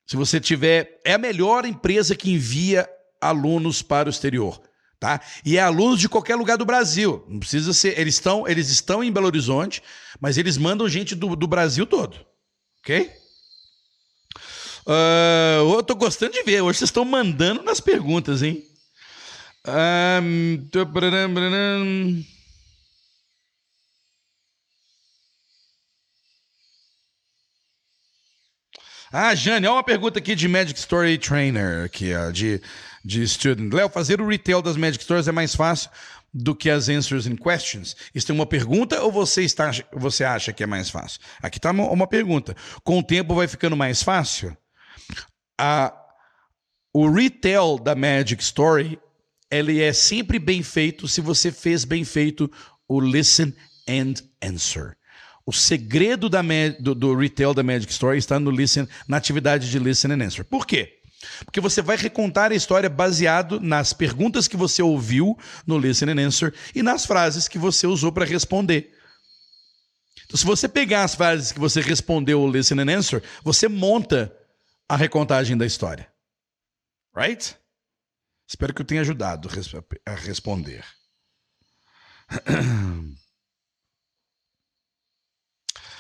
Se você tiver, é a melhor empresa que envia alunos para o exterior tá? E é alunos de qualquer lugar do Brasil. Não precisa ser. Eles estão, eles estão em Belo Horizonte, mas eles mandam gente do, do Brasil todo. Ok? Uh, eu tô gostando de ver. Hoje vocês estão mandando nas perguntas, hein? Um, ah, Jane, olha uma pergunta aqui de Magic Story Trainer, aqui, ó, de de student. Léo, fazer o retail das Magic Stores é mais fácil do que as answers in questions? Isso é uma pergunta ou você, está, você acha que é mais fácil? Aqui está uma, uma pergunta. Com o tempo vai ficando mais fácil? A, o retail da Magic Story ele é sempre bem feito se você fez bem feito o listen and answer. O segredo da, do, do retail da Magic Story está no listen, na atividade de listen and answer. Por quê? Porque você vai recontar a história baseado nas perguntas que você ouviu no Listen and Answer e nas frases que você usou para responder. Então, se você pegar as frases que você respondeu no Listen and Answer, você monta a recontagem da história. Right? Espero que eu tenha ajudado a responder.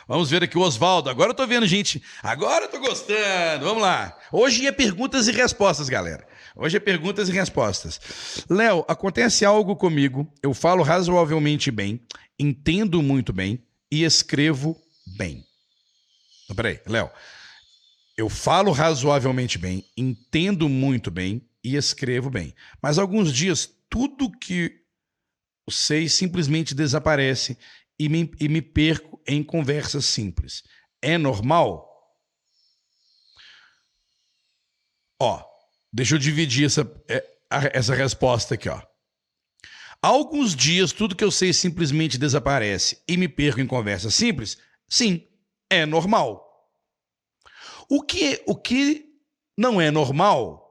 Vamos ver aqui o Oswaldo. Agora eu tô vendo, gente. Agora eu tô gostando. Vamos lá. Hoje é perguntas e respostas, galera. Hoje é perguntas e respostas. Léo, acontece algo comigo. Eu falo razoavelmente bem, entendo muito bem e escrevo bem. Então, peraí, Léo. Eu falo razoavelmente bem, entendo muito bem e escrevo bem. Mas alguns dias tudo que sei simplesmente desaparece e me, e me perco em conversas simples. É normal? Ó, deixa eu dividir essa, é, essa resposta aqui, ó. Alguns dias tudo que eu sei simplesmente desaparece e me perco em conversas simples? Sim, é normal. O que, o que não é normal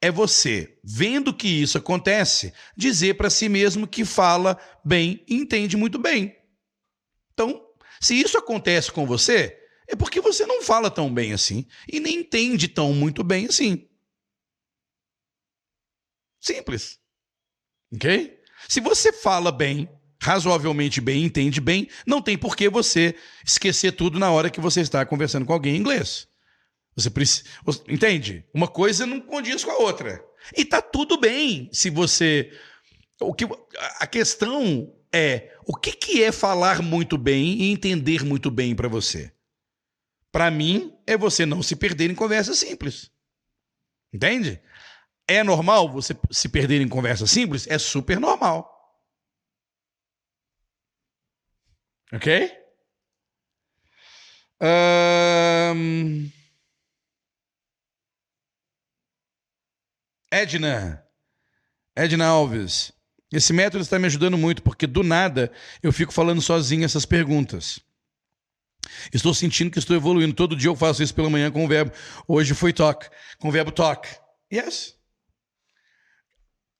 é você, vendo que isso acontece, dizer para si mesmo que fala bem e entende muito bem. Então, se isso acontece com você, é porque você não fala tão bem assim e nem entende tão muito bem assim. Simples. Ok? Se você fala bem, razoavelmente bem, entende bem, não tem por que você esquecer tudo na hora que você está conversando com alguém em inglês. Você precisa. Entende? Uma coisa não condiz com a outra. E tá tudo bem se você. O que, a questão é o que, que é falar muito bem e entender muito bem para você? Para mim, é você não se perder em conversa simples. Entende? É normal você se perder em conversa simples? É super normal. Ok? Um... Edna. Edna Alves. Esse método está me ajudando muito, porque do nada eu fico falando sozinho essas perguntas. Estou sentindo que estou evoluindo. Todo dia eu faço isso pela manhã com o verbo. Hoje foi talk, com o verbo talk. Yes.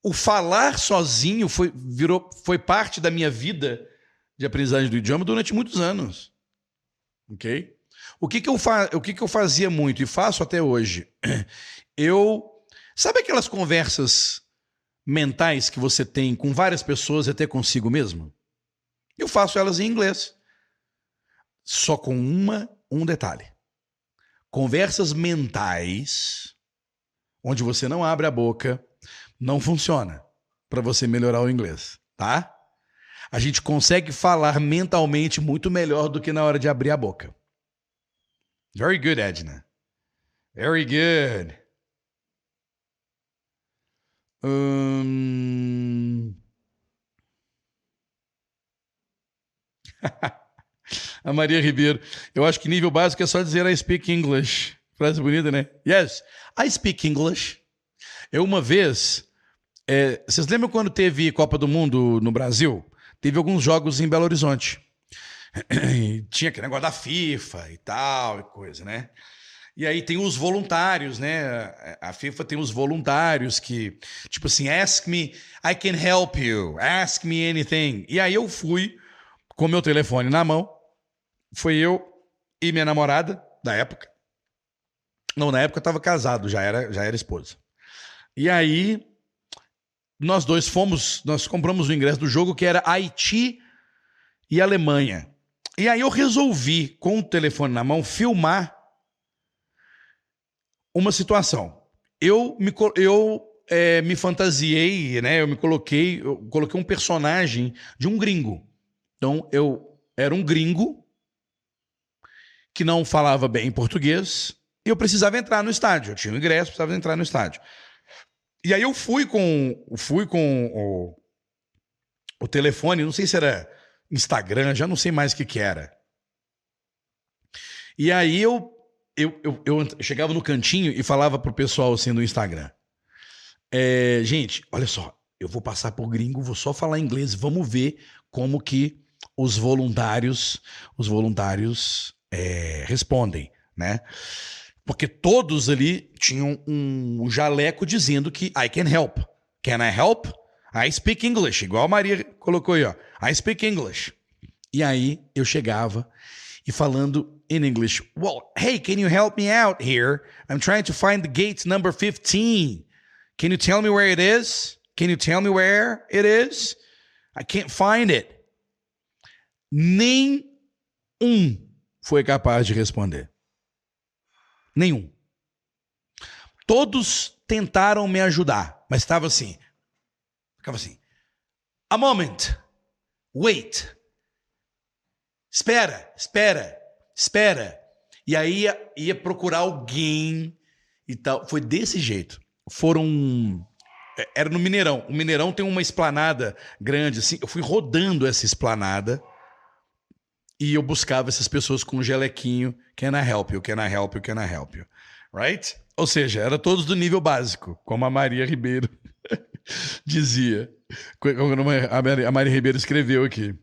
O falar sozinho foi, virou, foi parte da minha vida de aprendizagem do idioma durante muitos anos. Ok? O que, que, eu, fa o que, que eu fazia muito e faço até hoje? Eu. Sabe aquelas conversas mentais que você tem com várias pessoas e até consigo mesmo? Eu faço elas em inglês. Só com uma, um detalhe. Conversas mentais, onde você não abre a boca, não funciona para você melhorar o inglês, tá? A gente consegue falar mentalmente muito melhor do que na hora de abrir a boca. Very good, Edna. Very good. Hum... a Maria Ribeiro. Eu acho que nível básico é só dizer I speak English. Frase bonita, né? Yes, I speak English. Eu uma vez. É, vocês lembram quando teve Copa do Mundo no Brasil? Teve alguns jogos em Belo Horizonte. tinha aquele negócio da FIFA e tal, e coisa, né? E aí tem os voluntários, né? A FIFA tem os voluntários que, tipo assim, ask me, I can help you, ask me anything. E aí eu fui com meu telefone na mão, foi eu e minha namorada da época. Não, na época eu estava casado, já era, já era esposa. E aí nós dois fomos, nós compramos o ingresso do jogo que era Haiti e Alemanha. E aí eu resolvi, com o telefone na mão, filmar uma situação. Eu me, eu, é, me fantasiei, né? Eu me coloquei, eu coloquei um personagem de um gringo. Então eu era um gringo que não falava bem português e eu precisava entrar no estádio. Eu tinha um ingresso, precisava entrar no estádio. E aí eu fui com, fui com o, o telefone, não sei se era Instagram, já não sei mais o que, que era. E aí eu eu, eu, eu chegava no cantinho e falava pro pessoal assim no Instagram. É, gente, olha só, eu vou passar por gringo, vou só falar inglês, vamos ver como que os voluntários, os voluntários é, respondem, né? Porque todos ali tinham um jaleco dizendo que I can help. Can I help? I speak English, igual a Maria colocou aí, ó. I speak English. E aí eu chegava e falando in English. Well, hey, can you help me out here? I'm trying to find the gate number 15. Can you tell me where it is? Can you tell me where it is? I can't find it. Nem um foi capaz de responder. Nenhum. Todos tentaram me ajudar, mas estava assim. Ficava assim. A moment. Wait. Espera, espera espera. E aí ia, ia procurar alguém e tal. Foi desse jeito. Foram. É, era no Mineirão. O Mineirão tem uma esplanada grande, assim. Eu fui rodando essa esplanada e eu buscava essas pessoas com um gelequinho. Can I help you? Can I help you? Can I help you? Right? Ou seja, era todos do nível básico, como a Maria Ribeiro dizia. Como a Maria Ribeiro escreveu aqui.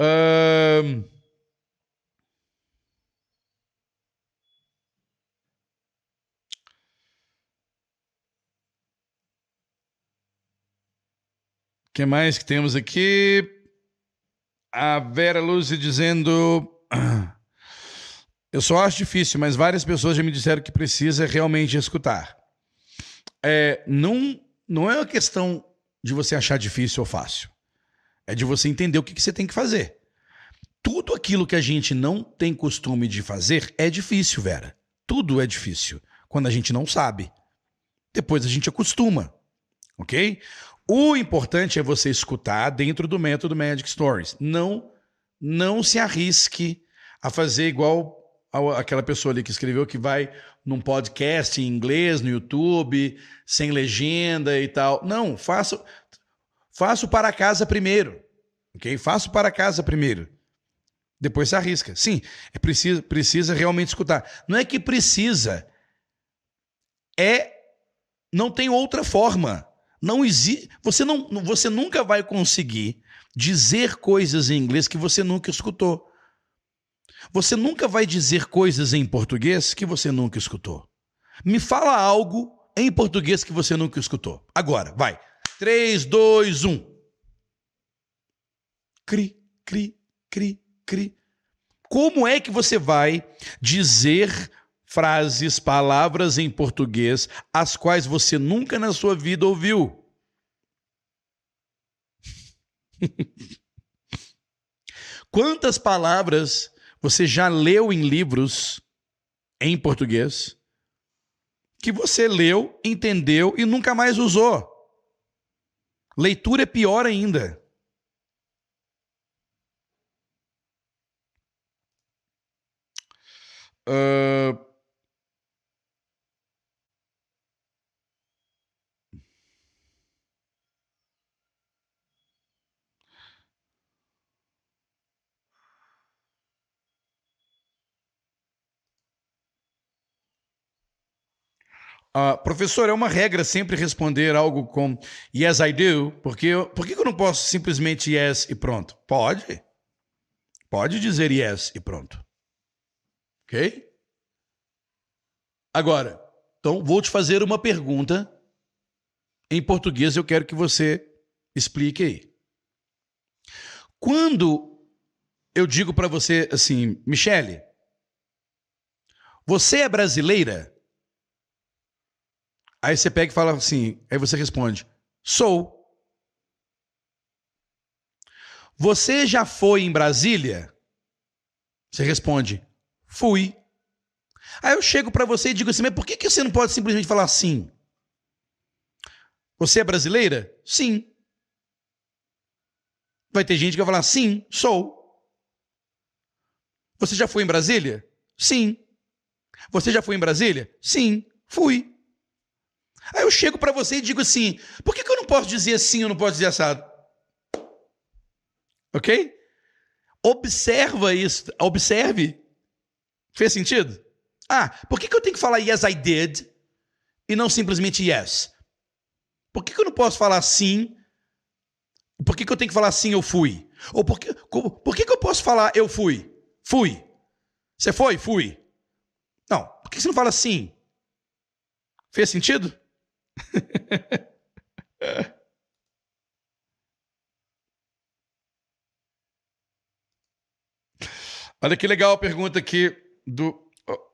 Um... que mais que temos aqui? A Vera Luz dizendo. Eu só acho difícil, mas várias pessoas já me disseram que precisa realmente escutar. É, não, não é uma questão de você achar difícil ou fácil. É de você entender o que, que você tem que fazer. Tudo aquilo que a gente não tem costume de fazer é difícil, Vera. Tudo é difícil quando a gente não sabe. Depois a gente acostuma, ok? O importante é você escutar dentro do método Magic Stories. Não, não se arrisque a fazer igual aquela pessoa ali que escreveu que vai num podcast em inglês no YouTube, sem legenda e tal. Não, faça, faça para casa primeiro, ok? Faça para casa primeiro. Depois se arrisca. Sim, é precisa, precisa realmente escutar. Não é que precisa, é não tem outra forma. Não existe, você não, você nunca vai conseguir dizer coisas em inglês que você nunca escutou. Você nunca vai dizer coisas em português que você nunca escutou. Me fala algo em português que você nunca escutou. Agora, vai. 3, 2, 1. Cri, cri, cri, cri. Como é que você vai dizer frases, palavras em português as quais você nunca na sua vida ouviu? Quantas palavras você já leu em livros em português que você leu, entendeu e nunca mais usou? Leitura é pior ainda. Uh, Uh, professor, é uma regra sempre responder algo com yes, I do, porque eu, por que eu não posso simplesmente yes e pronto? Pode. Pode dizer yes e pronto. Ok? Agora, então vou te fazer uma pergunta em português, eu quero que você explique aí. Quando eu digo para você assim, Michele, você é brasileira? Aí você pega e fala assim, aí você responde: sou. Você já foi em Brasília? Você responde: fui. Aí eu chego para você e digo assim: mas por que, que você não pode simplesmente falar sim? Você é brasileira? Sim. Vai ter gente que vai falar: sim, sou. Você já foi em Brasília? Sim. Você já foi em Brasília? Sim, fui. Aí eu chego para você e digo assim: por que, que eu não posso dizer assim, eu não posso dizer assado? Ok? Observa isso, observe. Fez sentido? Ah, por que, que eu tenho que falar yes, I did e não simplesmente yes? Por que, que eu não posso falar sim? Por que, que eu tenho que falar sim, eu fui? Ou por que, por que, que eu posso falar eu fui? Fui. Você foi? Fui. Não, por que você não fala sim? Fez sentido? Olha que legal a pergunta aqui do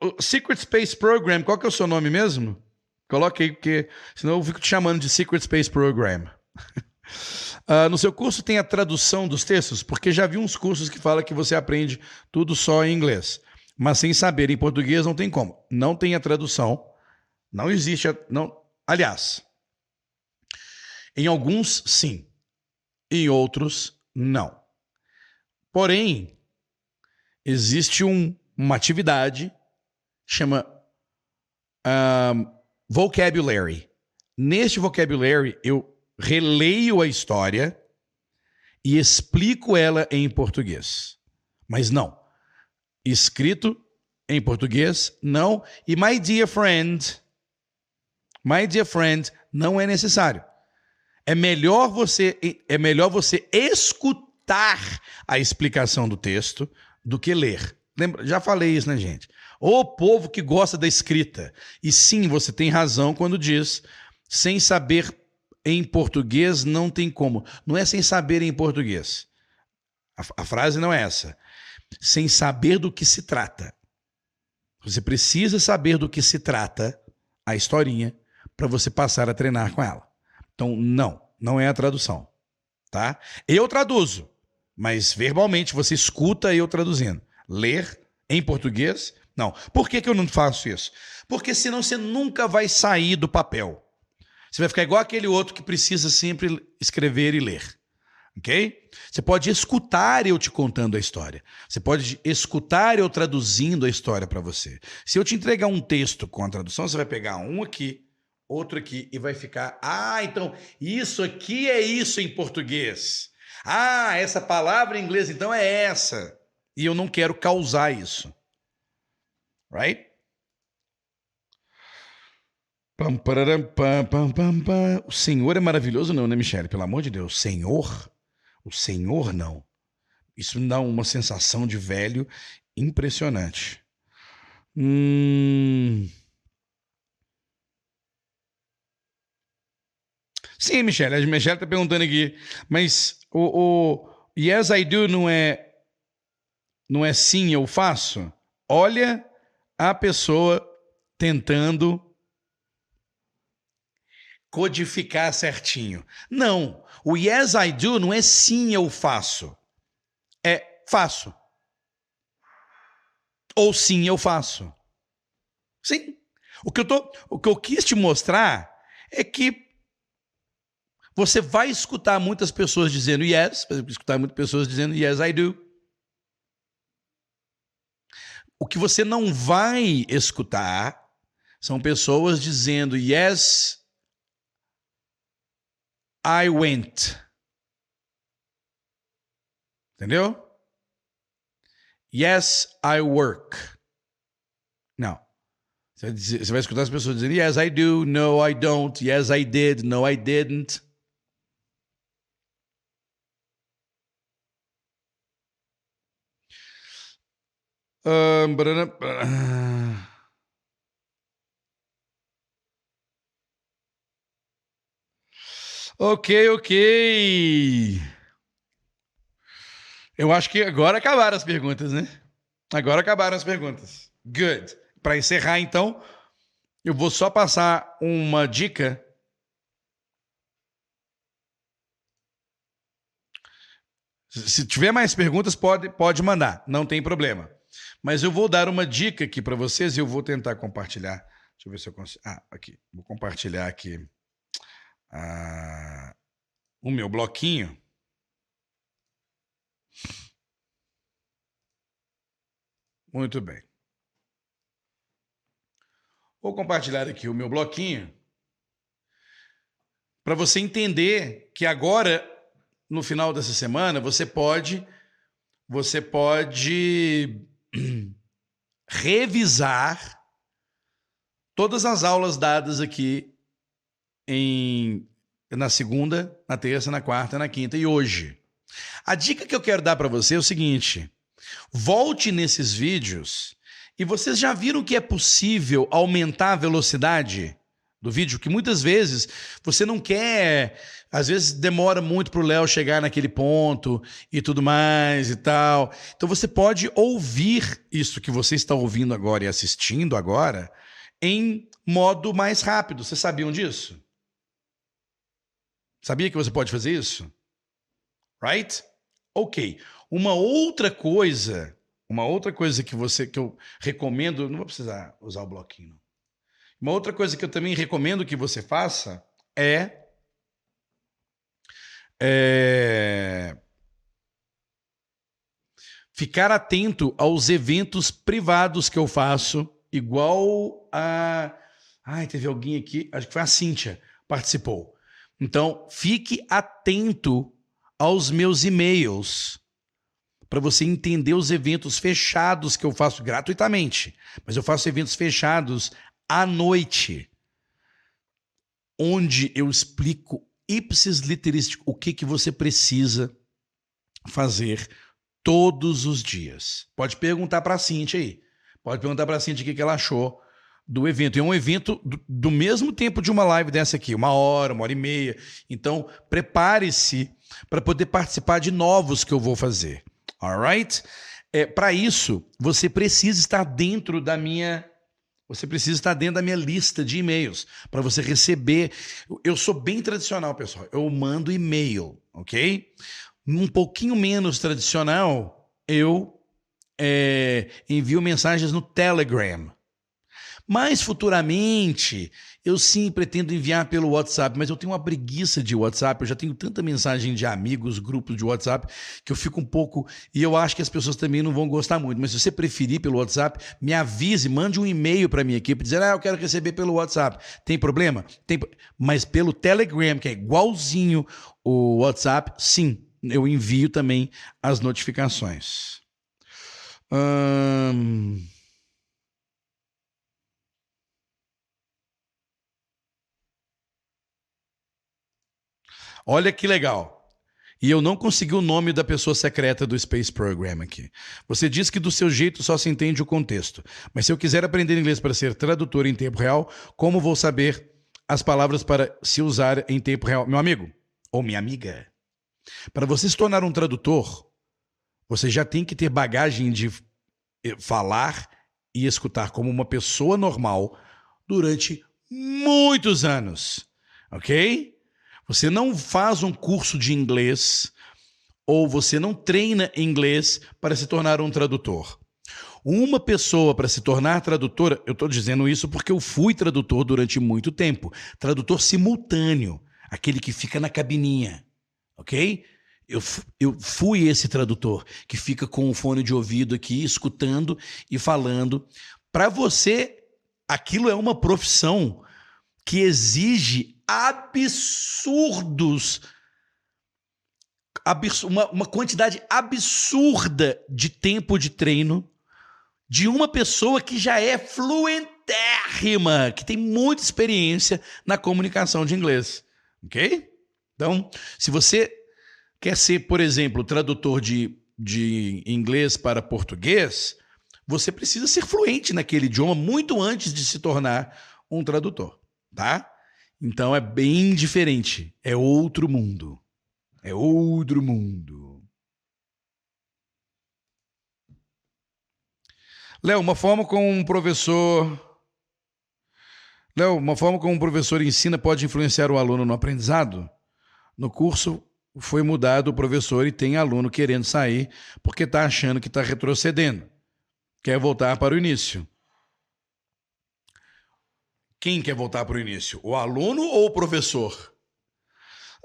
o Secret Space Program. Qual que é o seu nome mesmo? Coloque aí, porque senão eu fico te chamando de Secret Space Program. uh, no seu curso tem a tradução dos textos? Porque já vi uns cursos que fala que você aprende tudo só em inglês. Mas sem saber em português não tem como. Não tem a tradução. Não existe. A, não, Aliás, em alguns sim, em outros não. Porém, existe um, uma atividade chama um, vocabulary. Neste vocabulary eu releio a história e explico ela em português. Mas não. Escrito em português, não. E my dear friend, My dear friend, não é necessário. É melhor você é melhor você escutar a explicação do texto do que ler. Lembra, já falei isso, né, gente? O povo que gosta da escrita. E sim, você tem razão quando diz sem saber em português não tem como. Não é sem saber em português. A, a frase não é essa. Sem saber do que se trata. Você precisa saber do que se trata a historinha para você passar a treinar com ela. Então, não, não é a tradução, tá? Eu traduzo, mas verbalmente você escuta eu traduzindo. Ler em português, não. Por que, que eu não faço isso? Porque senão você nunca vai sair do papel. Você vai ficar igual aquele outro que precisa sempre escrever e ler. Ok? Você pode escutar eu te contando a história. Você pode escutar eu traduzindo a história para você. Se eu te entregar um texto com a tradução, você vai pegar um aqui, outro aqui e vai ficar. Ah, então isso aqui é isso em português. Ah, essa palavra em inglês então é essa. E eu não quero causar isso. Right? Pam, pararam, pam, pam, pam, pam. O Senhor é maravilhoso, não, né, Michele? Pelo amor de Deus. Senhor? O Senhor, não. Isso me dá uma sensação de velho impressionante. Hum... Sim, Michelle. A Michelle está perguntando aqui. Mas o, o Yes I do não é, não é sim eu faço? Olha a pessoa tentando codificar certinho. Não. O yes I do não é sim eu faço. É faço. Ou sim eu faço. Sim. O que eu tô, o que eu quis te mostrar é que você vai escutar muitas pessoas dizendo yes, vai escutar muitas pessoas dizendo yes I do. O que você não vai escutar são pessoas dizendo yes I went. Entendeu? Yes, I work. Não. Você vai escutar as pessoas dizendo yes, I do, no, I don't, yes, I did, no, I didn't. Um, Ok, ok. Eu acho que agora acabaram as perguntas, né? Agora acabaram as perguntas. Good. Para encerrar, então, eu vou só passar uma dica. Se tiver mais perguntas, pode, pode mandar, não tem problema. Mas eu vou dar uma dica aqui para vocês e eu vou tentar compartilhar. Deixa eu ver se eu consigo. Ah, aqui. Vou compartilhar aqui ah, o meu bloquinho. Muito bem. Vou compartilhar aqui o meu bloquinho para você entender que agora, no final dessa semana, você pode você pode revisar todas as aulas dadas aqui em, na segunda, na terça, na quarta, na quinta e hoje. A dica que eu quero dar para você é o seguinte: volte nesses vídeos e vocês já viram que é possível aumentar a velocidade do vídeo, que muitas vezes você não quer, às vezes demora muito para o Léo chegar naquele ponto e tudo mais e tal. Então você pode ouvir isso que você está ouvindo agora e assistindo agora em modo mais rápido. Vocês sabiam disso? Sabia que você pode fazer isso? Right? Ok. Uma outra coisa, uma outra coisa que você que eu recomendo, não vou precisar usar o bloquinho. Uma outra coisa que eu também recomendo que você faça é, é ficar atento aos eventos privados que eu faço, igual a. Ai, teve alguém aqui, acho que foi a Cíntia, participou. Então, fique atento aos meus e-mails para você entender os eventos fechados que eu faço gratuitamente. Mas eu faço eventos fechados à noite, onde eu explico ipsis literis o que, que você precisa fazer todos os dias. Pode perguntar para a Cintia aí. Pode perguntar para a Cintia o que, que ela achou do evento. E é um evento do, do, mesmo tempo de uma live dessa aqui, uma hora, uma hora e meia. Então, prepare-se para poder participar de novos que eu vou fazer. Alright? É, para isso, você precisa estar dentro da minha você precisa estar dentro da minha lista de e-mails para você receber. Eu sou bem tradicional, pessoal. Eu mando e-mail, ok? Um pouquinho menos tradicional, eu é, envio mensagens no Telegram. Mais futuramente, eu sim pretendo enviar pelo WhatsApp, mas eu tenho uma preguiça de WhatsApp. Eu já tenho tanta mensagem de amigos, grupos de WhatsApp, que eu fico um pouco. E eu acho que as pessoas também não vão gostar muito. Mas se você preferir pelo WhatsApp, me avise, mande um e-mail para minha equipe dizendo: ah, eu quero receber pelo WhatsApp. Tem problema? Tem. Mas pelo Telegram, que é igualzinho o WhatsApp, sim, eu envio também as notificações. Hum... Olha que legal. E eu não consegui o nome da pessoa secreta do Space Program aqui. Você diz que do seu jeito só se entende o contexto. Mas se eu quiser aprender inglês para ser tradutor em tempo real, como vou saber as palavras para se usar em tempo real? Meu amigo ou minha amiga, para você se tornar um tradutor, você já tem que ter bagagem de eh, falar e escutar como uma pessoa normal durante muitos anos. Ok? Você não faz um curso de inglês ou você não treina inglês para se tornar um tradutor. Uma pessoa para se tornar tradutora, eu estou dizendo isso porque eu fui tradutor durante muito tempo. Tradutor simultâneo, aquele que fica na cabininha, ok? Eu, eu fui esse tradutor que fica com o fone de ouvido aqui, escutando e falando. Para você, aquilo é uma profissão que exige absurdos. uma, uma quantidade absurda de tempo de treino de uma pessoa que já é fluentérrima, que tem muita experiência na comunicação de inglês. Ok? Então, se você quer ser, por exemplo, tradutor de, de inglês para português, você precisa ser fluente naquele idioma muito antes de se tornar um tradutor, tá? Então é bem diferente. É outro mundo. É outro mundo. Léo, uma forma como um professor. Léo, uma forma como um professor ensina pode influenciar o aluno no aprendizado? No curso foi mudado o professor e tem aluno querendo sair porque está achando que está retrocedendo. Quer voltar para o início. Quem quer voltar para o início? O aluno ou o professor?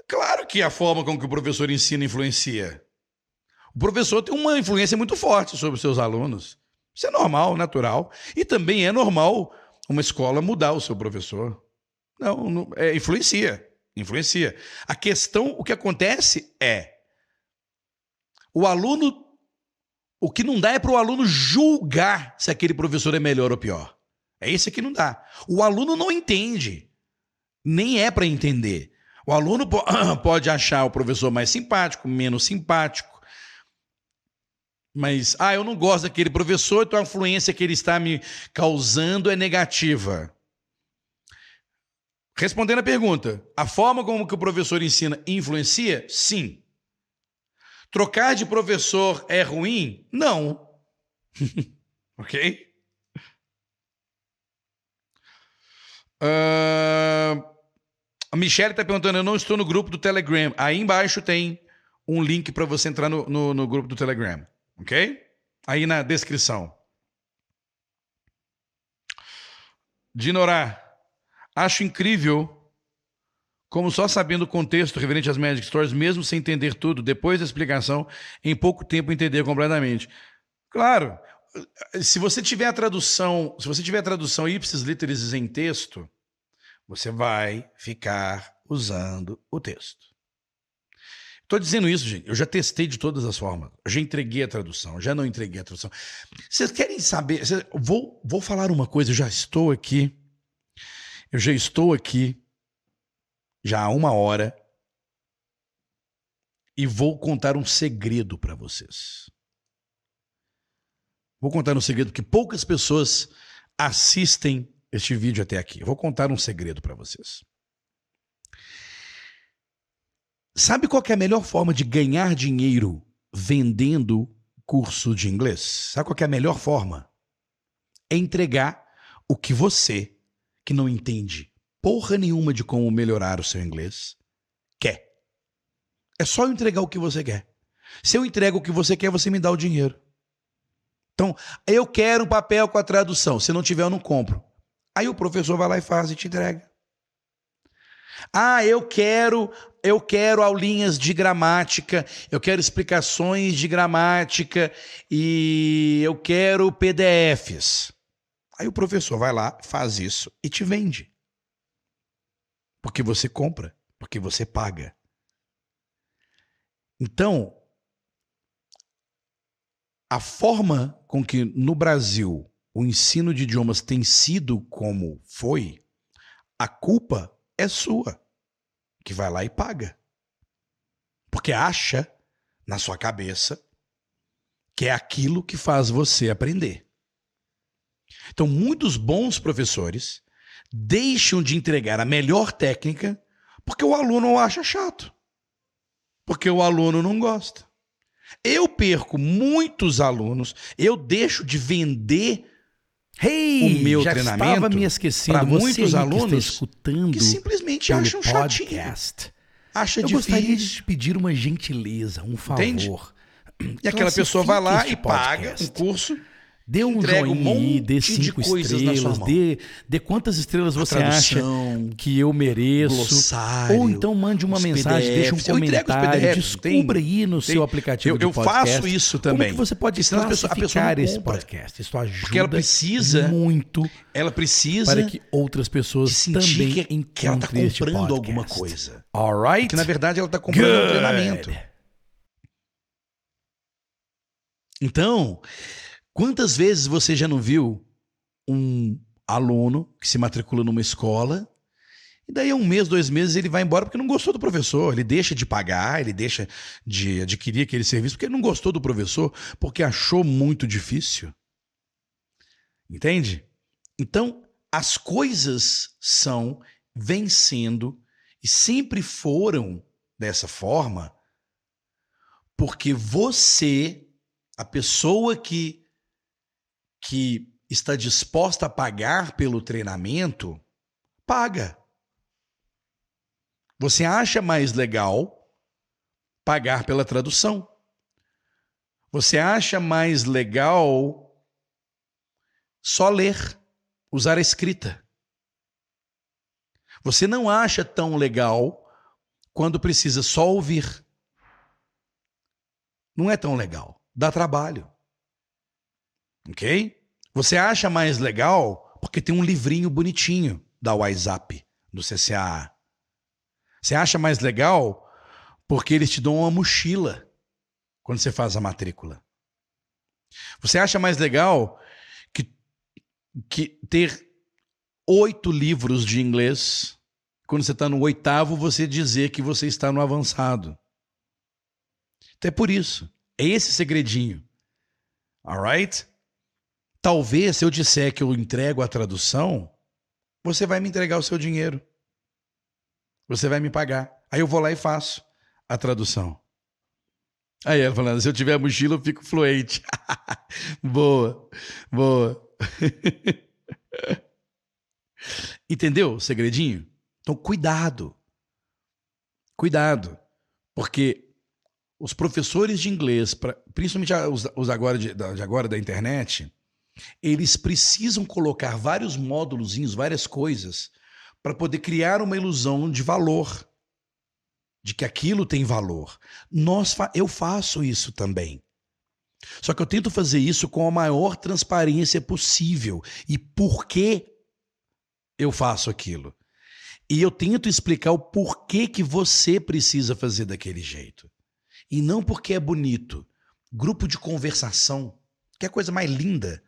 Claro que a forma com que o professor ensina influencia. O professor tem uma influência muito forte sobre os seus alunos. Isso é normal, natural. E também é normal uma escola mudar o seu professor. Não, não é, influencia. Influencia. A questão, o que acontece é o aluno. O que não dá é para o aluno julgar se aquele professor é melhor ou pior. É esse que não dá. O aluno não entende. Nem é para entender. O aluno pode achar o professor mais simpático, menos simpático. Mas, ah, eu não gosto daquele professor, então a influência que ele está me causando é negativa. Respondendo a pergunta, a forma como que o professor ensina influencia? Sim. Trocar de professor é ruim? Não. ok? Uh, a Michelle está perguntando: eu não estou no grupo do Telegram. Aí embaixo tem um link para você entrar no, no, no, grupo do Telegram. Ok? Aí na descrição. Dinorá, acho incrível como só sabendo o contexto referente às Magic Stories, mesmo sem entender tudo, depois da explicação, em pouco tempo entender completamente. Claro, se você tiver a tradução, se você tiver a tradução ipsis literis em texto, você vai ficar usando o texto. Estou dizendo isso, gente. Eu já testei de todas as formas. Eu já entreguei a tradução, já não entreguei a tradução. Vocês querem saber? Vou, vou falar uma coisa. Eu já estou aqui. Eu já estou aqui já há uma hora e vou contar um segredo para vocês. Vou contar um segredo que poucas pessoas assistem este vídeo até aqui. vou contar um segredo para vocês. Sabe qual é a melhor forma de ganhar dinheiro vendendo curso de inglês? Sabe qual é a melhor forma? É entregar o que você, que não entende porra nenhuma de como melhorar o seu inglês, quer. É só entregar o que você quer. Se eu entrego o que você quer, você me dá o dinheiro. Então, eu quero um papel com a tradução. Se não tiver, eu não compro. Aí o professor vai lá e faz e te entrega. Ah, eu quero, eu quero aulinhas de gramática, eu quero explicações de gramática e eu quero PDFs. Aí o professor vai lá, faz isso e te vende. Porque você compra, porque você paga. Então, a forma com que no Brasil o ensino de idiomas tem sido como foi, a culpa é sua, que vai lá e paga. Porque acha na sua cabeça que é aquilo que faz você aprender. Então, muitos bons professores deixam de entregar a melhor técnica porque o aluno acha chato. Porque o aluno não gosta. Eu perco muitos alunos, eu deixo de vender Hey, o meu já treinamento estava me esquecendo. para muitos alunos que que simplesmente acham chatinho. podcast. Acha Eu gostaria de difícil. te pedir uma gentileza, um favor. Entende? E aquela pessoa vai lá Classifique e este paga podcast. um curso Dê um entrega um joinha aí, dê cinco estrelas, dê, dê quantas estrelas você acha tradução, que eu mereço. glossário, Ou então mande uma mensagem, deixa um PDFs. Entrego os comentário, PDFs, descubra tem- aí no tem. seu aplicativo Eu- eu podcast. faço isso Como também. que você pode senão a pessoa- a pessoa esse podcast? Isso ajuda Porque ela precisa- muito ela precisa para que outras pessoas também que, que ela encontrem este comprando alguma coisa. Alright? Que na verdade ela está comprando um Good. treinamento. Então, quantas vezes você já não viu um aluno que se matricula numa escola e daí um mês, dois meses ele vai embora porque não gostou do professor, ele deixa de pagar, ele deixa de adquirir aquele serviço porque não gostou do professor, porque achou muito difícil. Entende? Então, as coisas são vencendo e sempre foram dessa forma porque você, a pessoa que que está disposta a pagar pelo treinamento, paga. Você acha mais legal pagar pela tradução? Você acha mais legal só ler, usar a escrita? Você não acha tão legal quando precisa só ouvir? Não é tão legal, dá trabalho. Ok? Você acha mais legal porque tem um livrinho bonitinho da WhatsApp, do CCAA. Você acha mais legal porque eles te dão uma mochila quando você faz a matrícula. Você acha mais legal que, que ter oito livros de inglês, quando você está no oitavo, você dizer que você está no avançado. Então é por isso. É esse segredinho. Alright? Talvez se eu disser que eu entrego a tradução, você vai me entregar o seu dinheiro. Você vai me pagar. Aí eu vou lá e faço a tradução. Aí ela falando, se eu tiver mochila, eu fico fluente. boa, boa. Entendeu o segredinho? Então, cuidado. Cuidado. Porque os professores de inglês, principalmente os, os agora de, de agora da internet, eles precisam colocar vários módulos, várias coisas, para poder criar uma ilusão de valor, de que aquilo tem valor. Nós fa- eu faço isso também. Só que eu tento fazer isso com a maior transparência possível. E por que eu faço aquilo? E eu tento explicar o porquê que você precisa fazer daquele jeito. E não porque é bonito. Grupo de conversação, que é a coisa mais linda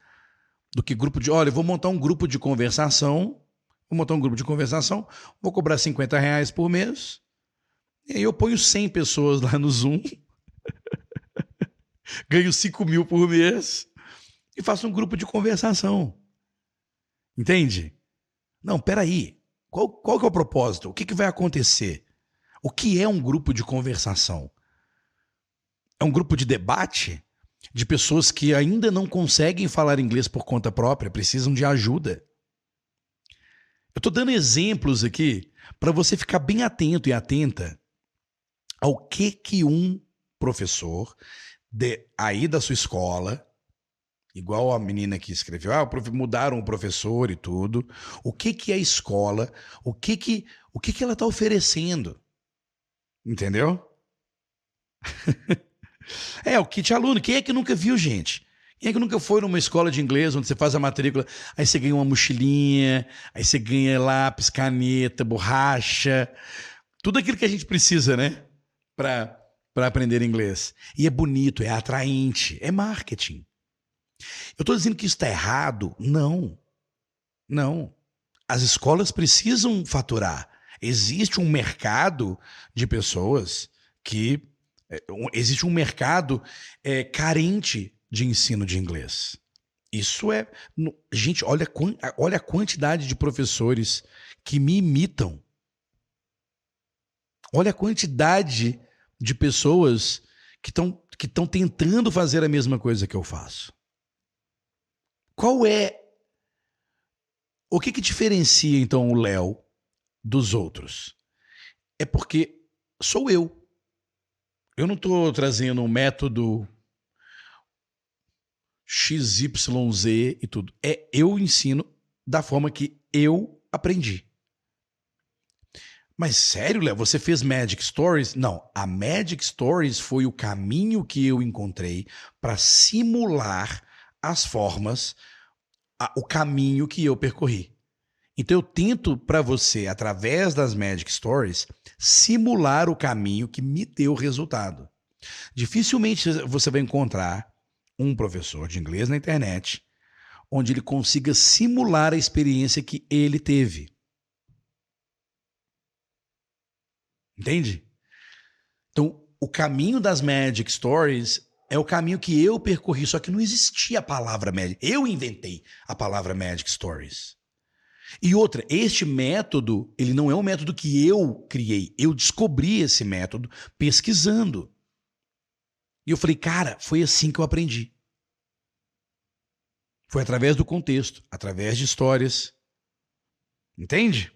do que grupo de. Olha, eu vou montar um grupo de conversação. Vou montar um grupo de conversação, vou cobrar 50 reais por mês. E aí eu ponho 100 pessoas lá no Zoom. ganho 5 mil por mês. E faço um grupo de conversação. Entende? Não, peraí. Qual, qual que é o propósito? O que, que vai acontecer? O que é um grupo de conversação? É um grupo de debate de pessoas que ainda não conseguem falar inglês por conta própria, precisam de ajuda. Eu tô dando exemplos aqui para você ficar bem atento e atenta ao que que um professor de, aí da sua escola, igual a menina que escreveu, ah, mudaram o professor e tudo. O que que é a escola? O que que o que que ela está oferecendo? Entendeu? é o kit aluno. Quem é que nunca viu, gente? Quem é que nunca foi numa escola de inglês onde você faz a matrícula, aí você ganha uma mochilinha, aí você ganha lápis, caneta, borracha, tudo aquilo que a gente precisa, né? Para aprender inglês. E é bonito, é atraente, é marketing. Eu estou dizendo que isso está errado? Não. Não. As escolas precisam faturar. Existe um mercado de pessoas que. É, existe um mercado é, carente de ensino de inglês. Isso é. Gente, olha, olha a quantidade de professores que me imitam. Olha a quantidade de pessoas que estão que estão tentando fazer a mesma coisa que eu faço. Qual é. O que, que diferencia, então, o Léo dos outros? É porque sou eu. Eu não estou trazendo um método XYZ e tudo. É eu ensino da forma que eu aprendi. Mas sério, Léo, você fez Magic Stories? Não, a Magic Stories foi o caminho que eu encontrei para simular as formas, a, o caminho que eu percorri. Então eu tento para você, através das Magic Stories, simular o caminho que me deu resultado. Dificilmente você vai encontrar um professor de inglês na internet onde ele consiga simular a experiência que ele teve. Entende? Então, o caminho das Magic Stories é o caminho que eu percorri, só que não existia a palavra Magic. Eu inventei a palavra Magic Stories. E outra, este método, ele não é um método que eu criei. Eu descobri esse método pesquisando. E eu falei, cara, foi assim que eu aprendi. Foi através do contexto, através de histórias. Entende?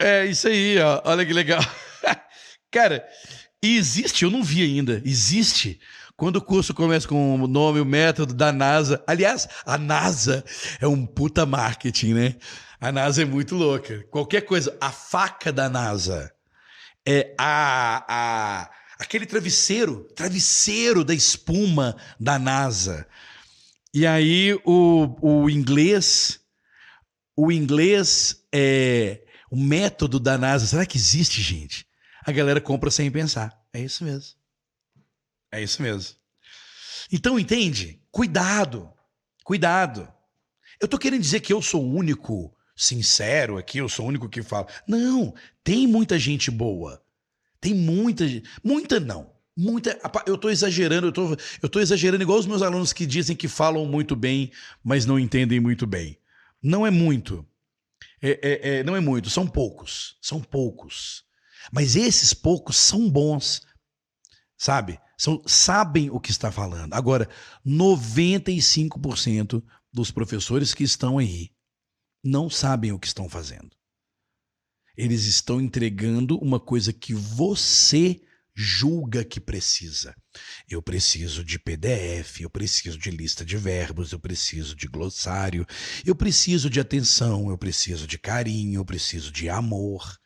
É isso aí, ó. olha que legal. Cara, existe, eu não vi ainda, existe. Quando o curso começa com o nome, o método da NASA. Aliás, a NASA é um puta marketing, né? A NASA é muito louca. Qualquer coisa, a faca da NASA é, a, a, aquele travesseiro, travesseiro da espuma da NASA. E aí o, o inglês, o inglês é o método da NASA. Será que existe, gente? A galera compra sem pensar. É isso mesmo. É isso mesmo. Então, entende? Cuidado. Cuidado. Eu tô querendo dizer que eu sou o único sincero aqui, eu sou o único que fala. Não, tem muita gente boa. Tem muita gente. Muita não. Muita. Eu tô exagerando, eu tô, eu tô exagerando igual os meus alunos que dizem que falam muito bem, mas não entendem muito bem. Não é muito. É, é, é, não é muito, são poucos. São poucos. Mas esses poucos são bons. Sabe? São, sabem o que está falando. Agora, 95% dos professores que estão aí não sabem o que estão fazendo. Eles estão entregando uma coisa que você julga que precisa. Eu preciso de PDF, eu preciso de lista de verbos, eu preciso de glossário, eu preciso de atenção, eu preciso de carinho, eu preciso de amor.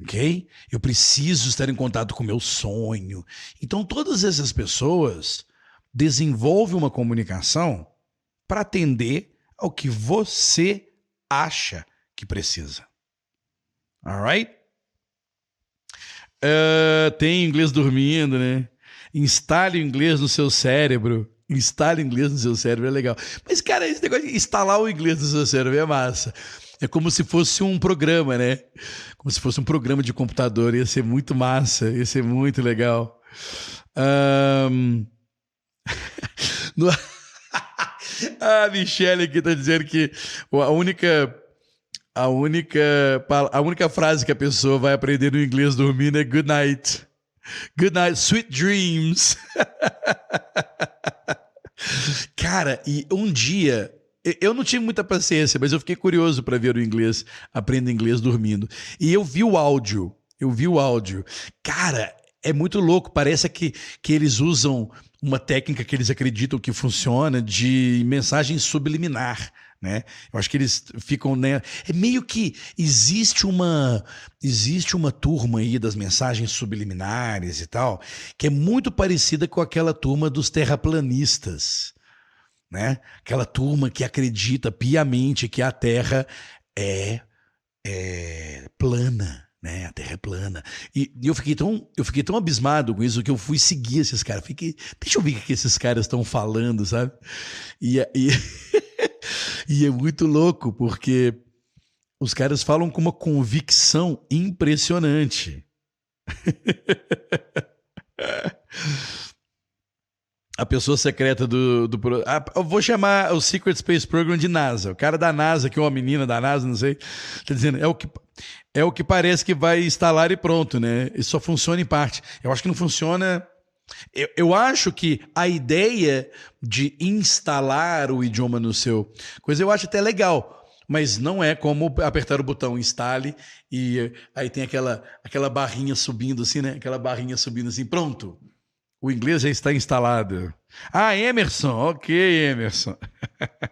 Ok? Eu preciso estar em contato com o meu sonho. Então, todas essas pessoas desenvolvem uma comunicação para atender ao que você acha que precisa. Alright? Uh, tem inglês dormindo, né? Instale o inglês no seu cérebro. Instale o inglês no seu cérebro, é legal. Mas, cara, esse negócio de instalar o inglês no seu cérebro é massa. É como se fosse um programa, né? Como se fosse um programa de computador. Ia ser muito massa, ia ser muito legal. Um... no... a Michelle aqui tá dizendo que a única a única, a única frase que a pessoa vai aprender no inglês dormindo é good night. Good night, sweet dreams. Cara, e um dia. Eu não tive muita paciência, mas eu fiquei curioso para ver o inglês, aprendo inglês dormindo. E eu vi o áudio. Eu vi o áudio. Cara, é muito louco. Parece que, que eles usam uma técnica que eles acreditam que funciona de mensagem subliminar. Né? Eu acho que eles ficam. Né? É meio que existe uma existe uma turma aí das mensagens subliminares e tal, que é muito parecida com aquela turma dos terraplanistas. Né? Aquela turma que acredita piamente que a Terra é, é plana. Né? A Terra é plana. E, e eu, fiquei tão, eu fiquei tão abismado com isso que eu fui seguir esses caras. Fiquei, deixa eu ver o que esses caras estão falando, sabe? E, e, e é muito louco, porque os caras falam com uma convicção impressionante. A pessoa secreta do. do ah, eu vou chamar o Secret Space Program de NASA. O cara da NASA, que é uma menina da NASA, não sei. Tá dizendo, é o que, é o que parece que vai instalar e pronto, né? Isso só funciona em parte. Eu acho que não funciona. Eu, eu acho que a ideia de instalar o idioma no seu coisa eu acho até legal. Mas não é como apertar o botão instale e aí tem aquela, aquela barrinha subindo assim, né? Aquela barrinha subindo assim, pronto. O inglês já está instalado. Ah, Emerson, ok, Emerson.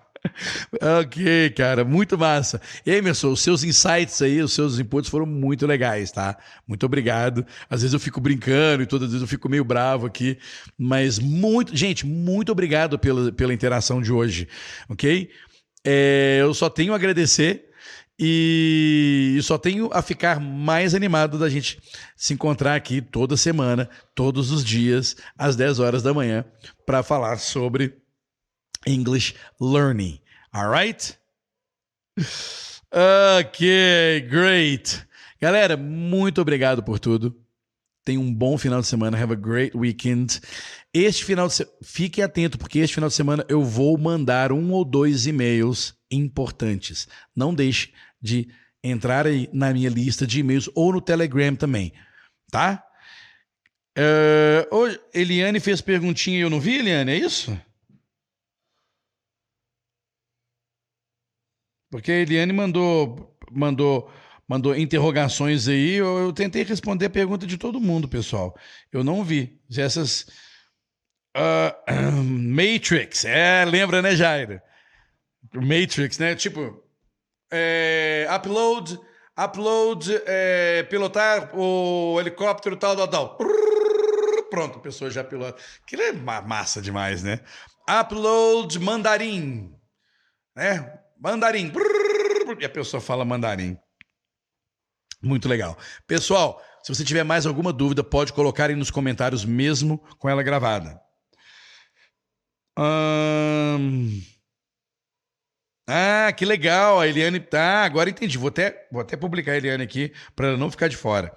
ok, cara, muito massa. Emerson, os seus insights aí, os seus inputs foram muito legais, tá? Muito obrigado. Às vezes eu fico brincando e todas as vezes eu fico meio bravo aqui, mas muito, gente, muito obrigado pela, pela interação de hoje, ok? É, eu só tenho a agradecer e só tenho a ficar mais animado da gente se encontrar aqui toda semana, todos os dias, às 10 horas da manhã, para falar sobre English learning. Alright? Ok, great. Galera, muito obrigado por tudo. Tenha um bom final de semana. Have a great weekend. Este final de semana, fique atento, porque este final de semana eu vou mandar um ou dois e-mails importantes. Não deixe de entrar aí na minha lista de e-mails ou no Telegram também, tá? Ô, Eliane fez perguntinha e eu não vi, Eliane, é isso? Porque a Eliane mandou, mandou, mandou interrogações aí. Eu, eu tentei responder a pergunta de todo mundo, pessoal. Eu não vi. Essas. Ah, Matrix, é, lembra, né, Jair? Matrix, né? Tipo, é, upload, upload, é, pilotar o helicóptero tal, tal, tal. Pronto, a pessoa já pilota. Aquilo é ma- massa demais, né? Upload mandarim, né? Mandarim. E a pessoa fala mandarim. Muito legal. Pessoal, se você tiver mais alguma dúvida, pode colocar aí nos comentários mesmo com ela gravada. Ahn, Ah, que legal. A Eliane. Ah, agora entendi. Vou até, vou até publicar a Eliane aqui para não ficar de fora.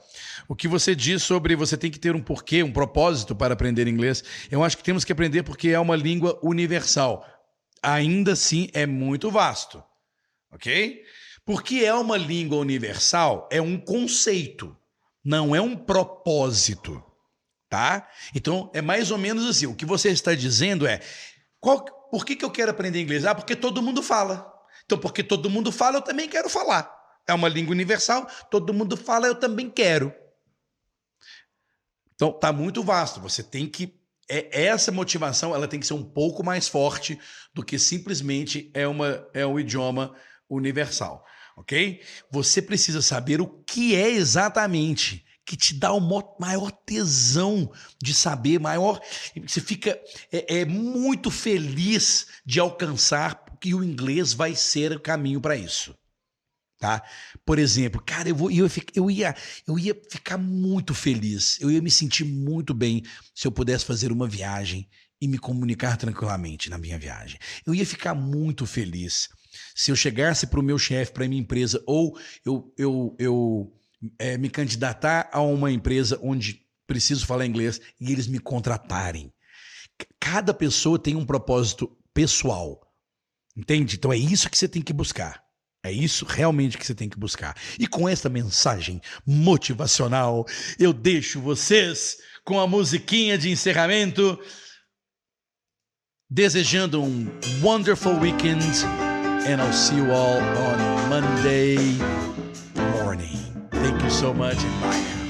O que você diz sobre você tem que ter um porquê, um propósito para aprender inglês. Eu acho que temos que aprender porque é uma língua universal. Ainda assim, é muito vasto. Ok? Porque é uma língua universal, é um conceito, não é um propósito. Tá? Então, é mais ou menos assim. O que você está dizendo é: qual, por que, que eu quero aprender inglês? Ah, porque todo mundo fala. Então, porque todo mundo fala, eu também quero falar. É uma língua universal, todo mundo fala, eu também quero. Então, tá muito vasto. Você tem que. É, essa motivação ela tem que ser um pouco mais forte do que simplesmente é, uma, é um idioma universal. Ok? Você precisa saber o que é exatamente que te dá o maior tesão de saber, maior. Você fica é, é muito feliz de alcançar que o inglês vai ser o caminho para isso. Tá? Por exemplo, cara, eu, vou, eu, eu, ia, eu ia ficar muito feliz, eu ia me sentir muito bem se eu pudesse fazer uma viagem e me comunicar tranquilamente na minha viagem. Eu ia ficar muito feliz se eu chegasse para o meu chefe, para minha empresa, ou eu, eu, eu é, me candidatar a uma empresa onde preciso falar inglês e eles me contratarem. Cada pessoa tem um propósito pessoal. Entende? Então é isso que você tem que buscar. É isso realmente que você tem que buscar. E com esta mensagem motivacional, eu deixo vocês com a musiquinha de encerramento desejando um wonderful weekend, and I'll see you all on Monday morning. Thank you so much, and bye.